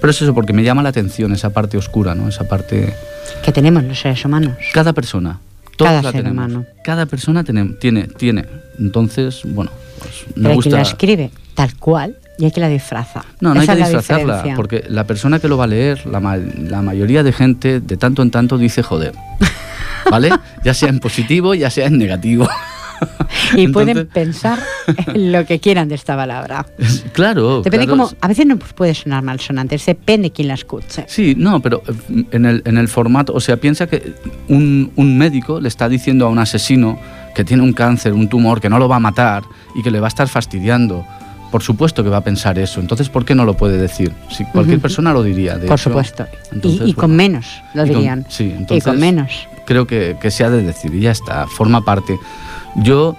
Pero es eso porque me llama la atención esa parte oscura, ¿no? Esa parte Que tenemos los seres humanos. cada persona, todos Cada la ser tenemos. humano. Cada persona tiene tiene tiene. Entonces, bueno, pues Pero me hay gusta quien la escribe tal cual y hay quien la disfraza. no, no hay que disfrazarla, diferencia. porque la persona que lo va a leer, la, ma- la mayoría de gente, de tanto en tanto dice joder. *laughs* ¿Vale? Ya sea en positivo, ya sea en negativo. Y pueden Entonces- pensar en lo que quieran de esta palabra. claro. Depende claro. cómo. A veces no puede sonar malsonante, depende quién la escuche. Sí, no, pero en el, en el formato, o sea, piensa que un, un médico le está diciendo a un asesino que tiene un cáncer, un tumor, que no lo va a matar y que le va a estar fastidiando. Por supuesto que va a pensar eso. Entonces, ¿por qué no lo puede decir? Si cualquier Ujú. persona lo diría. De Por hecho. supuesto. entonces, y y con bueno. menos, lo Y con- dirían. sí, y entonces- con menos. creo que, que se ha de decir y ya está, forma parte. Yo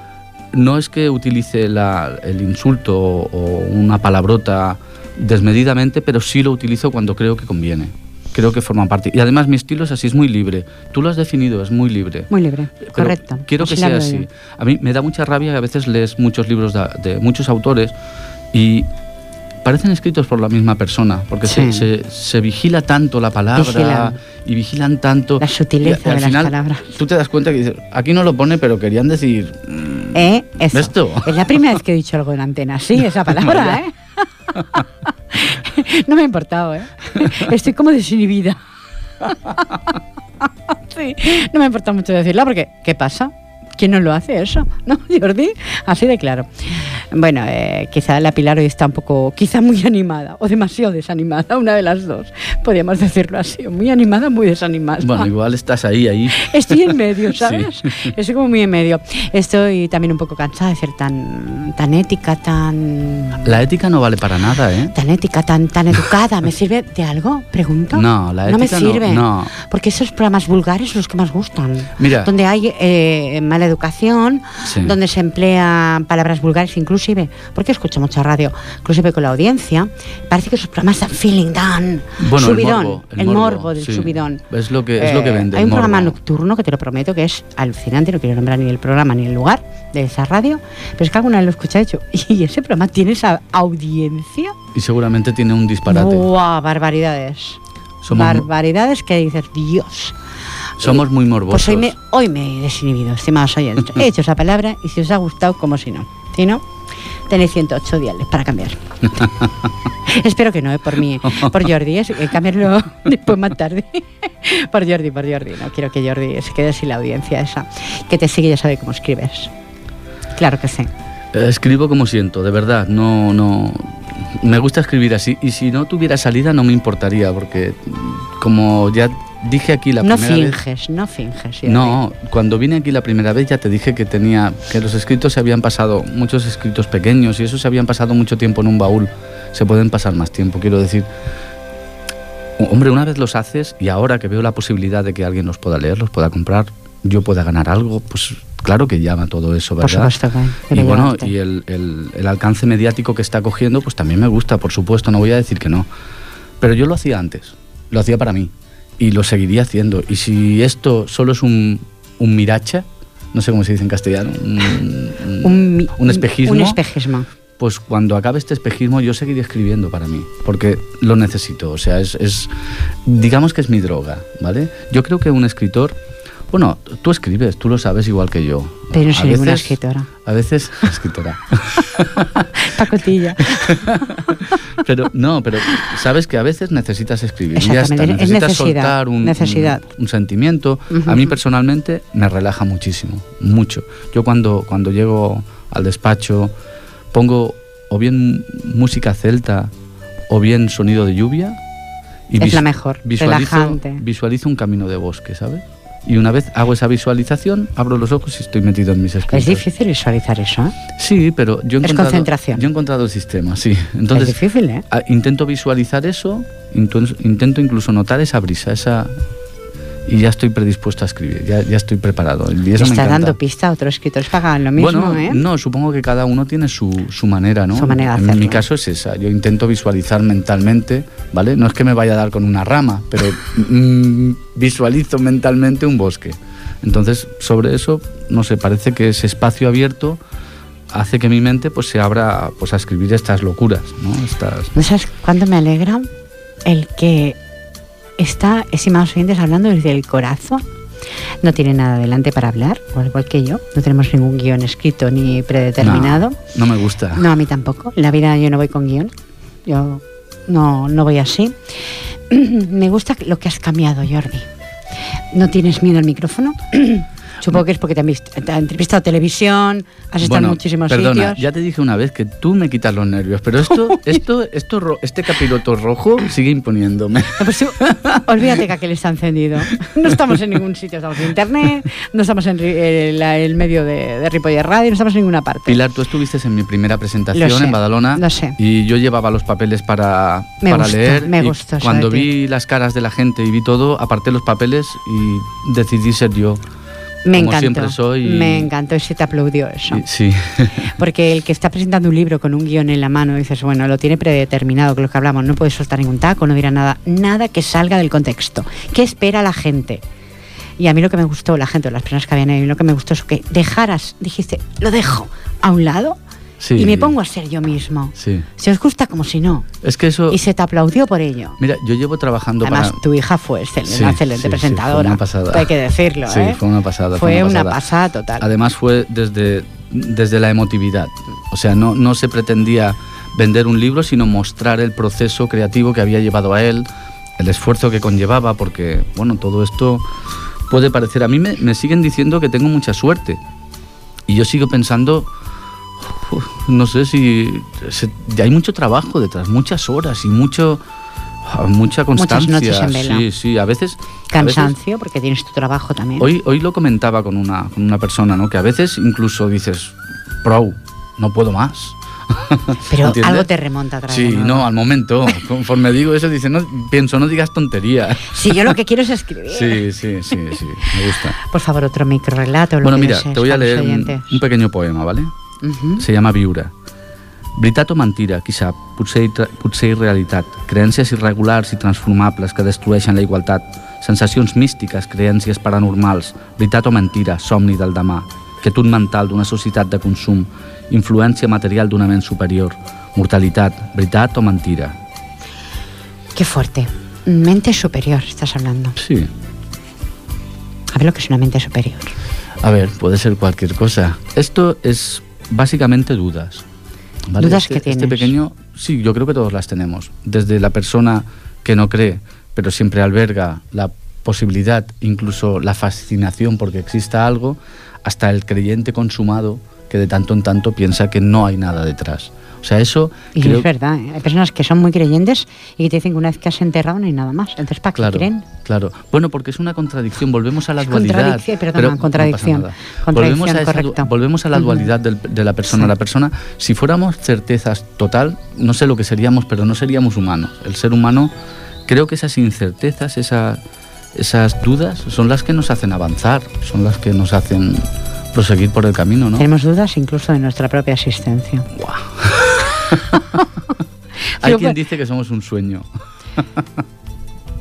no es que utilice la- el insulto o una palabrota desmedidamente, pero sí lo utilizo cuando creo que conviene. Creo que forma parte. Y además mi estilo es así, es muy libre. Tú lo has definido, es muy libre. Muy libre, Pero correcto. Quiero que sea así. A mí me da mucha rabia que a veces lees muchos libros de, de muchos autores y parecen escritos por la misma persona, porque se, Sí. se- se vigila tanto la palabra Vigilan. y vigilan tanto. La sutileza y al de las palabras. Tú te das cuenta que dices, aquí no lo pone, pero querían decir. mm, ¿Eh? Eso. ¿Ves tú? Es la primera vez que he *laughs* dicho algo en antena. Sí, esa *laughs* palabra, ¿eh? *laughs* no me ha importado, ¿eh? Estoy como desinhibida. sí, no me ha importado mucho decirla porque, ¿qué pasa? ¿Quién no lo hace eso? *laughs* ¿No, Jordi? Así de claro. Bueno, eh, quizá la Pilar hoy está un poco, quizá muy animada o demasiado desanimada, una de las dos. Podríamos decirlo así, muy animada, muy desanimada. Bueno, igual estás ahí, ahí. Estoy en medio, *laughs* ¿sabes? Estoy como muy en medio. Estoy también un poco cansada de ser tan, tan ética, tan... La ética no vale para nada, ¿eh? Tan ética, tan, tan educada. ¿Me sirve de algo? Pregunto. No, la ética no me sirve. No, Porque esos programas vulgares son los que más gustan. Mira. Donde hay eh, mala educación, Sí. donde se emplean palabras vulgares, inclusive, porque escucho mucha radio, inclusive con la audiencia, parece que esos programas dan feeling, dan Bueno, el subidón, morbo, el el morbo, morbo, del sí. subidón. Es lo que- es lo que vende, Hay el un programa morbo. nocturno que te lo prometo que es alucinante, no quiero nombrar ni el programa ni el lugar de esa radio, pero es que alguna vez lo escuché hecho *laughs* y ese programa tiene esa audiencia. Y seguramente tiene un disparate. ¡Buah! Barbaridades. Somos- barbaridades que dices, Dios. Somos muy morbosos. Pues hoy me, hoy me he desinhibido, estimados oyentes. *laughs* He hecho esa palabra y si os ha gustado, como si no. Si no, tenéis 108 diales para cambiar. *laughs* Espero que no, ¿eh? por mí, por Jordi, es eh, cambiarlo *laughs* después más tarde. por Jordi, por Jordi. No quiero que Jordi se quede sin la audiencia esa. Que te sigue y ya sabe cómo escribes. Claro que sí. Eh, Escribo como siento, de verdad. No, no. Me gusta escribir así. Y si no tuviera salida, no me importaría, porque como ya dije aquí la no primera vez. finges, no finges. Jordi. No, cuando vine aquí la primera vez ya te dije que tenía que los escritos se habían pasado, muchos escritos pequeños y eso se habían pasado mucho tiempo en un baúl. Se pueden pasar más tiempo, quiero decir. Hombre, una vez los haces y ahora que veo la posibilidad de que alguien los pueda leer, los pueda comprar, yo pueda ganar algo, pues claro que llama todo eso, Por ¿verdad? supuesto que Y bueno, y el, el- el alcance mediático que está cogiendo, pues también me gusta, por supuesto, no voy a decir que no. Pero yo lo hacía antes, lo hacía para mí y lo seguiría haciendo. Y si esto solo es un, un miracha, no sé cómo se dice en castellano, un, un, un espejismo, Un espejismo. pues cuando acabe este espejismo yo seguiré escribiendo para mí, porque lo necesito, o sea, es, es digamos que es mi droga, ¿vale? Yo creo que un escritor, bueno, tú escribes, tú lo sabes igual que yo. Pero soy veces- escritora. A veces, *laughs* escritora. *laughs* Pacotilla. *laughs* pero no, pero sabes que a veces necesitas escribir. ya está, es necesitas necesidad, soltar un, necesidad. un- un sentimiento. A mí personalmente me relaja muchísimo, mucho. Yo cuando, cuando llego al despacho pongo o bien música celta o bien sonido de lluvia. Y Es la mejor, Visualizo, relajante. visualizo un camino de bosque, ¿sabes? Y una vez hago esa visualización, abro los ojos y estoy metido en mis escritos. Es difícil visualizar eso, ¿eh? Sí, pero yo he Es encontrado, concentración. Yo he encontrado el sistema, sí. Entonces, es difícil, ¿eh? a- intento visualizar eso, intento incluso notar esa brisa, esa y ya estoy predispuesto a escribir, ya, ya estoy preparado. Y eso me Está encanta. dando pista a otros escritores que hagan lo mismo, bueno, ¿eh? no, supongo que cada uno tiene su, su manera, ¿no? Su manera de en mi caso es esa. Yo intento visualizar mentalmente, ¿vale? No es que me vaya a dar con una rama, pero *laughs* mm, visualizo mentalmente un bosque. Entonces, sobre eso, no sé, parece que ese espacio abierto hace que mi mente pues se abra pues a escribir estas locuras, ¿no? Estas ¿No sabes cuánto me alegra el que está, estimados oyentes, hablando desde el corazón? No tiene nada delante para hablar, al igual que yo. No tenemos ningún guion escrito ni predeterminado. No, no me gusta. No, a mí tampoco. En la vida yo no voy con guion. Yo no, no voy así. *clears throat* Me gusta lo que has cambiado, Jordi. ¿No tienes miedo al micrófono? *clears throat* Supongo que es porque te han, visto, te han entrevistado televisión, has estado en muchísimos perdona, sitios. ya te dije una vez que tú me quitas los nervios, pero esto, *laughs* esto, esto, este capiroto rojo sigue imponiéndome. No, pues olvídate que aquel está encendido. No estamos en ningún sitio, estamos en internet, no estamos en el, el medio de, de Ripollet Radio, no estamos en ninguna parte. Pilar, tú estuviste en mi primera presentación sé, en Badalona lo sé. y yo llevaba los papeles para, Me para gusta, leer. me eso cuando vi las caras de la gente y vi todo, aparté los papeles y decidí ser yo. Me como encantó. siempre soy y- Me encantó y se te aplaudió eso. Sí. *laughs* Porque el que está presentando un libro con un guion en la mano, dices, bueno, lo tiene predeterminado, que lo que hablamos, no puede soltar ningún taco, no dirá nada, nada que salga del contexto. ¿Qué espera la gente? Y a mí lo que me gustó, la gente, las personas que habían ahí, lo que me gustó es que dejaras, dijiste, lo dejo a un lado Sí. y me pongo a ser yo mismo. Sí. Si os gusta, como si no. Es que eso. Y se te aplaudió por ello. Mira, yo llevo trabajando Además, para. tu hija fue excelente, Sí, una excelente presentadora. fue una pasada. Hay que decirlo, Sí, ¿eh? fue una pasada. Fue una pasada. pasada total. Además fue desde, desde la emotividad. O sea, no, no se pretendía vender un libro, sino mostrar el proceso creativo que había llevado a él, el esfuerzo que conllevaba, porque, bueno, todo esto puede parecer... A mí me, me siguen diciendo que tengo mucha suerte. Y yo sigo pensando, no sé si se- hay mucho trabajo detrás, muchas horas y mucho ah, mucha constancia. noches en vela. Sí, sí, a veces a veces- Cansancio, porque tienes tu trabajo también. Hoy, hoy lo comentaba con una, con una persona, ¿no? Que a veces incluso dices, pro, no puedo más. *laughs* Pero ¿Entiendes? algo te remonta atrás. Sí, no, al momento. Conforme digo eso, dice, no, pienso, no digas tonterías. *laughs* Sí, yo lo que quiero es escribir. Sí, sí, sí, sí, me gusta. Por favor, otro microrelato. Bueno, mira, te voy a leer un, un pequeño poema, ¿vale? Ujú. Se llama Viure. Veritat o mentira, qui sap, potser, potser irrealitat, creències irregulars i transformables que destrueixen la igualtat, sensacions místiques, creències paranormals, veritat o mentira, somni del demà, quietud mental d'una societat de consum, influència material d'una ment superior, mortalitat, veritat o mentira. Qué fuerte. Mente superior, estás hablando. Sí, A ver lo que es una mente superior. a ver, puede ser cualquier cosa. Esto es básicamente dudas. Dudas este, que Este tienes. pequeño, sí, yo creo que todos las tenemos. Desde la persona que no cree, pero siempre alberga la posibilidad, incluso la fascinación porque exista algo, hasta el creyente consumado que de tanto en tanto piensa que no hay nada detrás. O sea, eso Y creo es verdad, ¿eh? hay personas que son muy creyentes y que te dicen que una vez que has enterrado no hay nada más. Entonces, ¿para qué creen? claro. Bueno, porque es una contradicción. Volvemos a la dualidad. contradicción, perdona, pero contradicción. Contradicción, volvemos, a esa volvemos a la dualidad de la persona. Sí. La persona, si fuéramos certezas total, no sé lo que seríamos, pero no seríamos humanos. El ser humano, creo que esas incertezas, esa- esas dudas, son las que nos hacen avanzar, son las que nos hacen proseguir por el camino, ¿no? Tenemos dudas incluso de nuestra propia existencia. *laughs* Hay quien dice que somos un sueño. *laughs*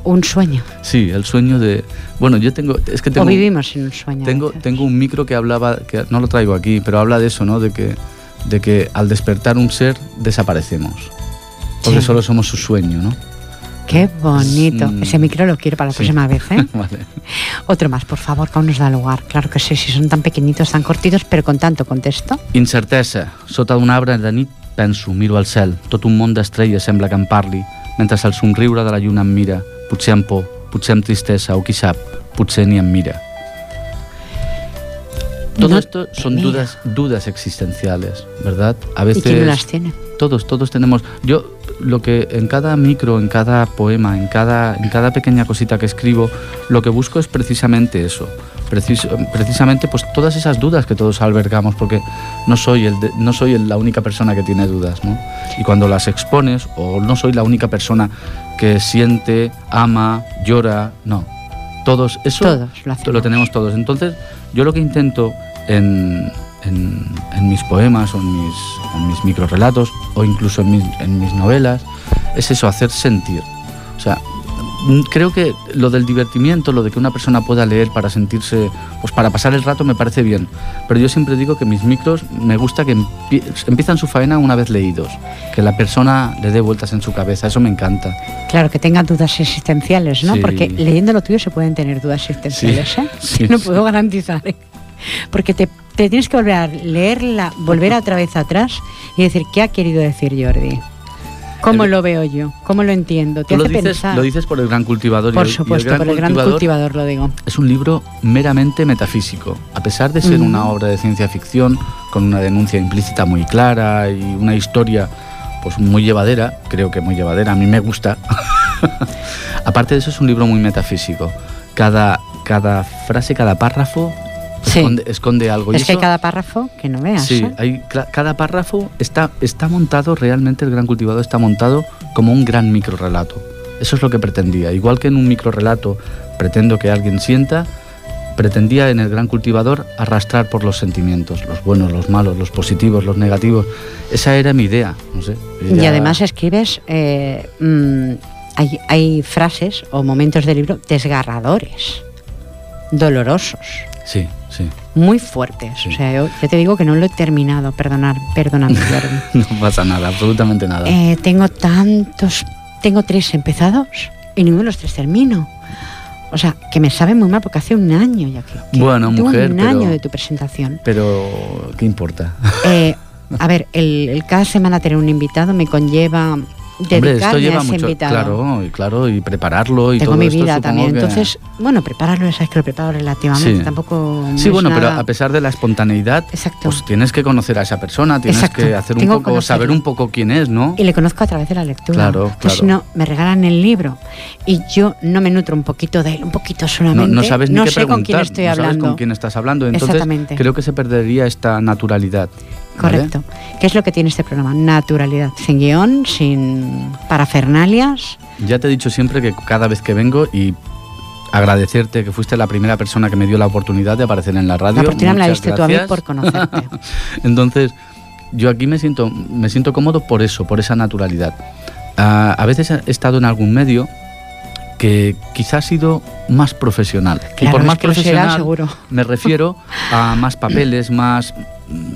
Un sueño. Sí, el sueño de. Bueno, yo tengo. Es que tengo. o vivimos en un sueño. Tengo, tengo un micro que hablaba, que no lo traigo aquí, pero habla de eso, ¿no? De que, de que al despertar un ser desaparecemos. Porque Sí. solo somos su sueño, ¿no? Qué bonito. Mm. Ese micro lo quiero para la Sí. próxima vez, ¿eh? *laughs* vale. Otro más, por favor, que aún nos da lugar. Claro que sí, si son tan pequeñitos, tan cortitos, pero con tanto contexto. Incertesa. Sota d'un arbre de nit penso, miro al cel. Tot un món d'estrelles sembla que em parli, mentre el somriure de la lluna em mira. Potser amb por, potser amb tristesa, o qui sap, potser ni em mira. Todo No esto te son mira. dudas, dudas existenciales, ¿verdad? A ¿Y veces quién no las tiene? todos, todos tenemos. Yo lo que en cada micro, en cada poema, en cada, en cada pequeña cosita que escribo, lo que busco es precisamente eso. Precis- precisamente pues todas esas dudas que todos albergamos, porque no soy, el de- no soy el- la única persona que tiene dudas, ¿no? Y cuando las expones, o no soy la única persona que siente, ama, llora, no. Todos, eso Todos lo tenemos todos. Entonces, yo lo que intento en, en- en mis poemas o en mis, en mis microrelatos o incluso en mis, en mis novelas es eso, hacer sentir. O sea, creo que lo del divertimiento, lo de que una persona pueda leer para sentirse, pues para pasar el rato me parece bien. Pero yo siempre digo que mis micros me gusta que empie- empiezan su faena una vez leídos, que la persona le dé vueltas en su cabeza, eso me encanta. Claro, que tengan dudas existenciales, ¿no? Sí. Porque leyendo lo tuyo se pueden tener dudas existenciales, Sí, ¿eh? *laughs* sí, no puedo garantizar. ¿eh? Porque te, te tienes que volver a leerla, volver otra vez atrás y decir, ¿qué ha querido decir Jordi? ¿Cómo El- lo veo yo? ¿Cómo lo entiendo? Te Tú lo dices, pensar. lo dices por el gran cultivador. y por el- y supuesto, por el gran cultivador lo digo. Es un libro meramente metafísico. A pesar de ser Ujú. una obra de ciencia ficción, con una denuncia implícita muy clara y una historia pues muy llevadera, creo que muy llevadera, a mí me gusta. *laughs* Aparte de eso es un libro muy metafísico. Cada, cada frase, cada párrafo Sí. esconde, esconde algo. y Es que hay cada párrafo que no veas. Sí, ¿eh? hay, cada párrafo está, está montado, realmente el gran cultivador está montado como un gran microrelato. Eso es lo que pretendía. Igual que en un microrelato pretendo que alguien sienta, pretendía en el gran cultivador arrastrar por los sentimientos, los buenos, los malos, los positivos, los negativos. Esa era mi idea, no sé. Y además escribes, eh, mm, hay, hay frases o momentos del libro desgarradores, dolorosos, Sí, sí, muy fuertes. Sí. O sea, yo, yo te digo que no lo he terminado, perdonar, perdóname, *laughs* Jordi. no pasa nada, absolutamente nada. Eh, tengo tantos, tengo tres empezados y ninguno de los tres termino. O sea, que me sabe muy mal porque hace un año ya que, que Bueno, mujer, un pero- año de tu presentación. Pero, ¿qué importa? Eh, *laughs* a ver, el, el cada semana tener un invitado me conlleva Hombre, esto lleva a ese mucho, invitado. claro, y claro, y prepararlo y Tengo todo mi esto, vida supongo también. que- Entonces, bueno, prepararlo, sabes que lo preparo relativamente, Sí. tampoco. no Sí, bueno, pero nada- a pesar de la espontaneidad, Exacto. pues tienes que conocer a esa persona, tienes Exacto. que hacer un Tengo que poco, saber un poco quién es, ¿no? Y le conozco a través de la lectura. Claro, Pues si claro. no, me regalan el libro y yo no me nutro un poquito de él, un poquito No, solamente. no sabes ni no qué sé con quién preguntar, estoy no sabes hablando. con quién estás hablando, entonces Exactamente. creo que se perdería esta naturalidad. ¿Vale? Correcto. ¿Qué es lo que tiene este programa? Naturalidad. Sin guion, sin parafernalias. Ya te he dicho siempre que cada vez que vengo y agradecerte que fuiste la primera persona que me dio la oportunidad de aparecer en la radio. La oportunidad me la diste tú a mí por conocerte. *laughs* Entonces, yo aquí me siento, me siento cómodo por eso, por esa naturalidad. A veces he estado en algún medio que quizás ha sido más profesional. y Claro, por es más será, profesional seguro. me refiero a *laughs* más papeles, más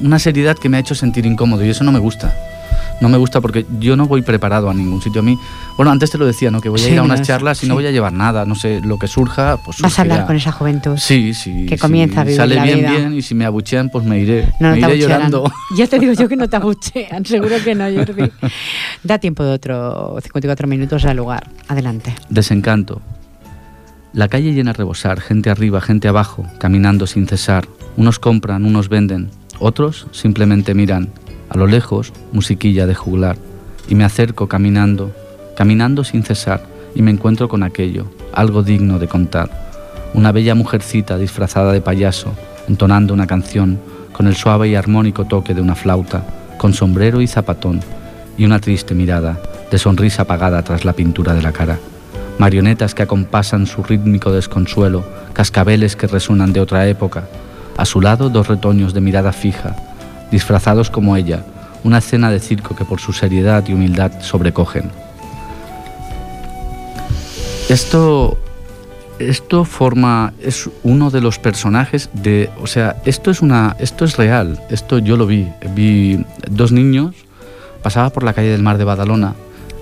una seriedad que me ha hecho sentir incómodo y eso no me gusta. No me gusta porque yo no voy preparado a ningún sitio. A mí, bueno, antes te lo decía, ¿no? Que voy a Sí, ir a unas charlas y no voy a llevar nada, no sé, lo que surja, pues Vas a hablar con esa juventud. Sí, sí. que sí. comienza a vivir Sale la bien, vida. bien, y si me abuchean, pues me iré. No, no me te iré llorando. *laughs* Ya te digo yo que no te abuchean, seguro que no, Jordi. *laughs* Da tiempo de otro 54 minutos al lugar. Adelante. Desencanto. La calle llena a rebosar, gente arriba, gente abajo, caminando sin cesar. Unos compran, unos venden, otros simplemente miran. A lo lejos, musiquilla de juglar. Y me acerco caminando, caminando sin cesar, y me encuentro con aquello, algo digno de contar. Una bella mujercita disfrazada de payaso, entonando una canción, con el suave y armónico toque de una flauta, con sombrero y zapatón, y una triste mirada, de sonrisa apagada tras la pintura de la cara. Marionetas que acompasan su rítmico desconsuelo, cascabeles que resuenan de otra época. A su lado dos retoños de mirada fija, disfrazados como ella, una escena de circo que por su seriedad y humildad sobrecogen. Esto, esto forma, es uno de los personajes de, o sea, esto es una, esto es real, esto yo lo vi, vi dos niños, pasaba por la calle del Mar de Badalona,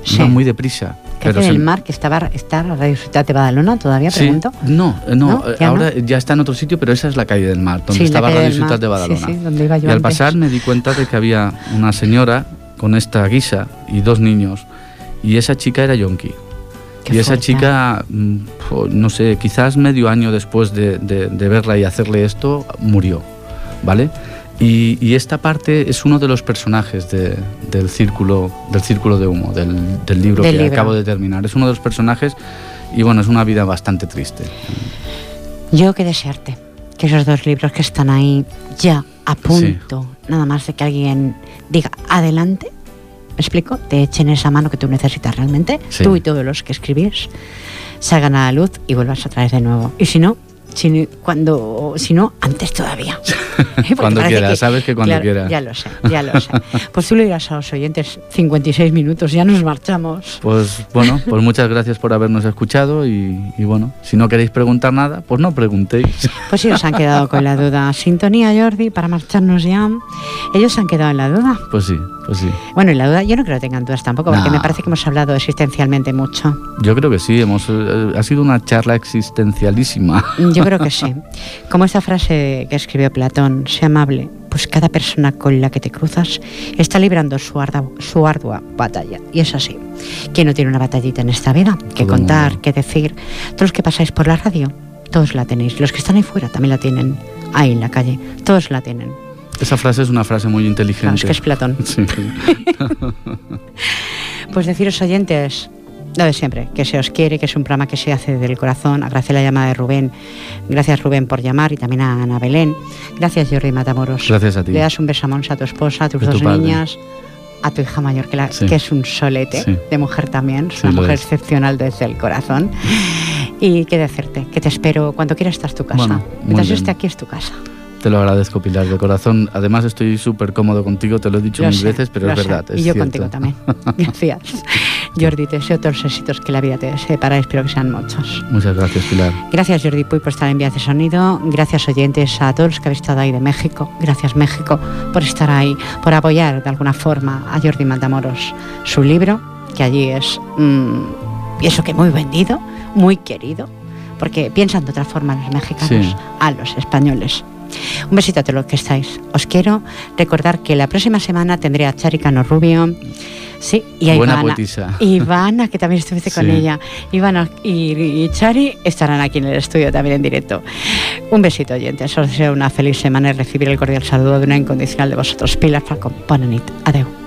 Sí. iban muy deprisa. ¿Qué hace se- el mar que estaba, está Radio Ciudad de Badalona todavía, Sí, pregunto? no, no, ¿No? eh, ¿Ya ahora ya está en otro sitio, pero esa es la calle del Mar, donde Sí, la estaba Radio del. Ciudad de Badalona. Sí, sí, donde iba yo y al antes. pasar me di cuenta de que había una señora con esta guisa y dos niños, y esa chica era Yonki. Qué y esa chica, mm, no sé, quizás medio año después de, de- de verla y hacerle esto, murió, ¿vale? Y, y esta parte es uno de los personajes de- del, círculo, del círculo de humo, del, del libro Del que libro. acabo de terminar. Es uno de los personajes y bueno, es una vida bastante triste. Yo que desearte que esos dos libros que están ahí ya a punto, nada más de que alguien diga adelante, ¿me explico? Te echen esa mano que tú necesitas realmente, Sí. tú y todos los que escribís, salgan a la luz y vuelvas a traer de nuevo. Y si no, si, cuando, si no, antes todavía. *laughs* Porque Cuando parece quiera, sabes que cuando claro, quiera. Ya lo sé, ya lo sé. *laughs* Pues tú le dirás a los oyentes 56 minutos, ya nos marchamos. Pues bueno, pues muchas gracias por habernos escuchado y, y bueno, si no queréis preguntar nada, pues no preguntéis. *laughs* Pues ellos se han quedado con la duda. Sintonía, Jordi, para marcharnos ya. Ellos se han quedado en la duda. Pues sí, pues sí. Bueno, y la duda, yo no creo que tengan dudas tampoco, porque me parece que hemos hablado existencialmente mucho. Yo creo que sí, hemos, eh, ha sido una charla existencialísima. Yo creo que sí. *laughs* Como esta frase que escribió Platón, sé amable, pues cada persona con la que te cruzas está librando su, arda- su ardua batalla. Y es así. ¿Quién no tiene una batallita en esta vida? Que Todo contar, que decir. Todos los que pasáis por la radio, todos la tenéis. Los que están ahí fuera también la tienen. Ahí en la calle, todos la tienen. Esa frase es una frase muy Claro, inteligente. es que es Platón. *laughs* Sí. *laughs* Pues deciros oyentes, lo de siempre, que se os quiere, que es un programa que se hace del corazón. Agradecer la llamada de Rubén. Gracias Rubén por llamar y también a Ana Belén. Gracias Jordi Matamoros. Gracias a ti. Le das un beso a Monse, a tu esposa, a tus a dos niñas, a tu hija mayor, que, la- Sí. que es un solete Sí. de mujer también. Es Sí, una mujer es. excepcional desde el corazón. Y qué decirte, que te espero cuando quieras estar tu casa. Bueno, Mientras yo esté aquí es tu casa. Te lo agradezco, Pilar, de corazón. Además, estoy súper cómodo contigo, te lo he dicho Lo mil sé, veces, pero es sé. verdad. es y yo cierto. contigo también. *laughs* Gracias. Jordi, te deseo todos los éxitos que la vida te separa espero que sean muchos. Muchas gracias, Pilar. Gracias Jordi Puy por estar en Vías de Sonido. Gracias oyentes a todos los que habéis estado ahí de México. Gracias México por estar ahí, por apoyar de alguna forma a Jordi Matamoros su libro, que allí es, mm, y eso que muy vendido, muy querido, porque piensan de otra forma los mexicanos Sí. a los españoles. Un besito a todos los que estáis. Os quiero recordar que la próxima semana tendré a Chari Cano Rubio Sí, y a Buena Ivana. poetisa. Ivana, que también estuviste con Sí. ella. Ivana y, y Chari estarán aquí en el estudio también en directo. Un besito, oyentes. Os deseo una feliz semana y recibir el cordial saludo de una incondicional de vosotros. Pilar Falcón. Bona nit. Adeu.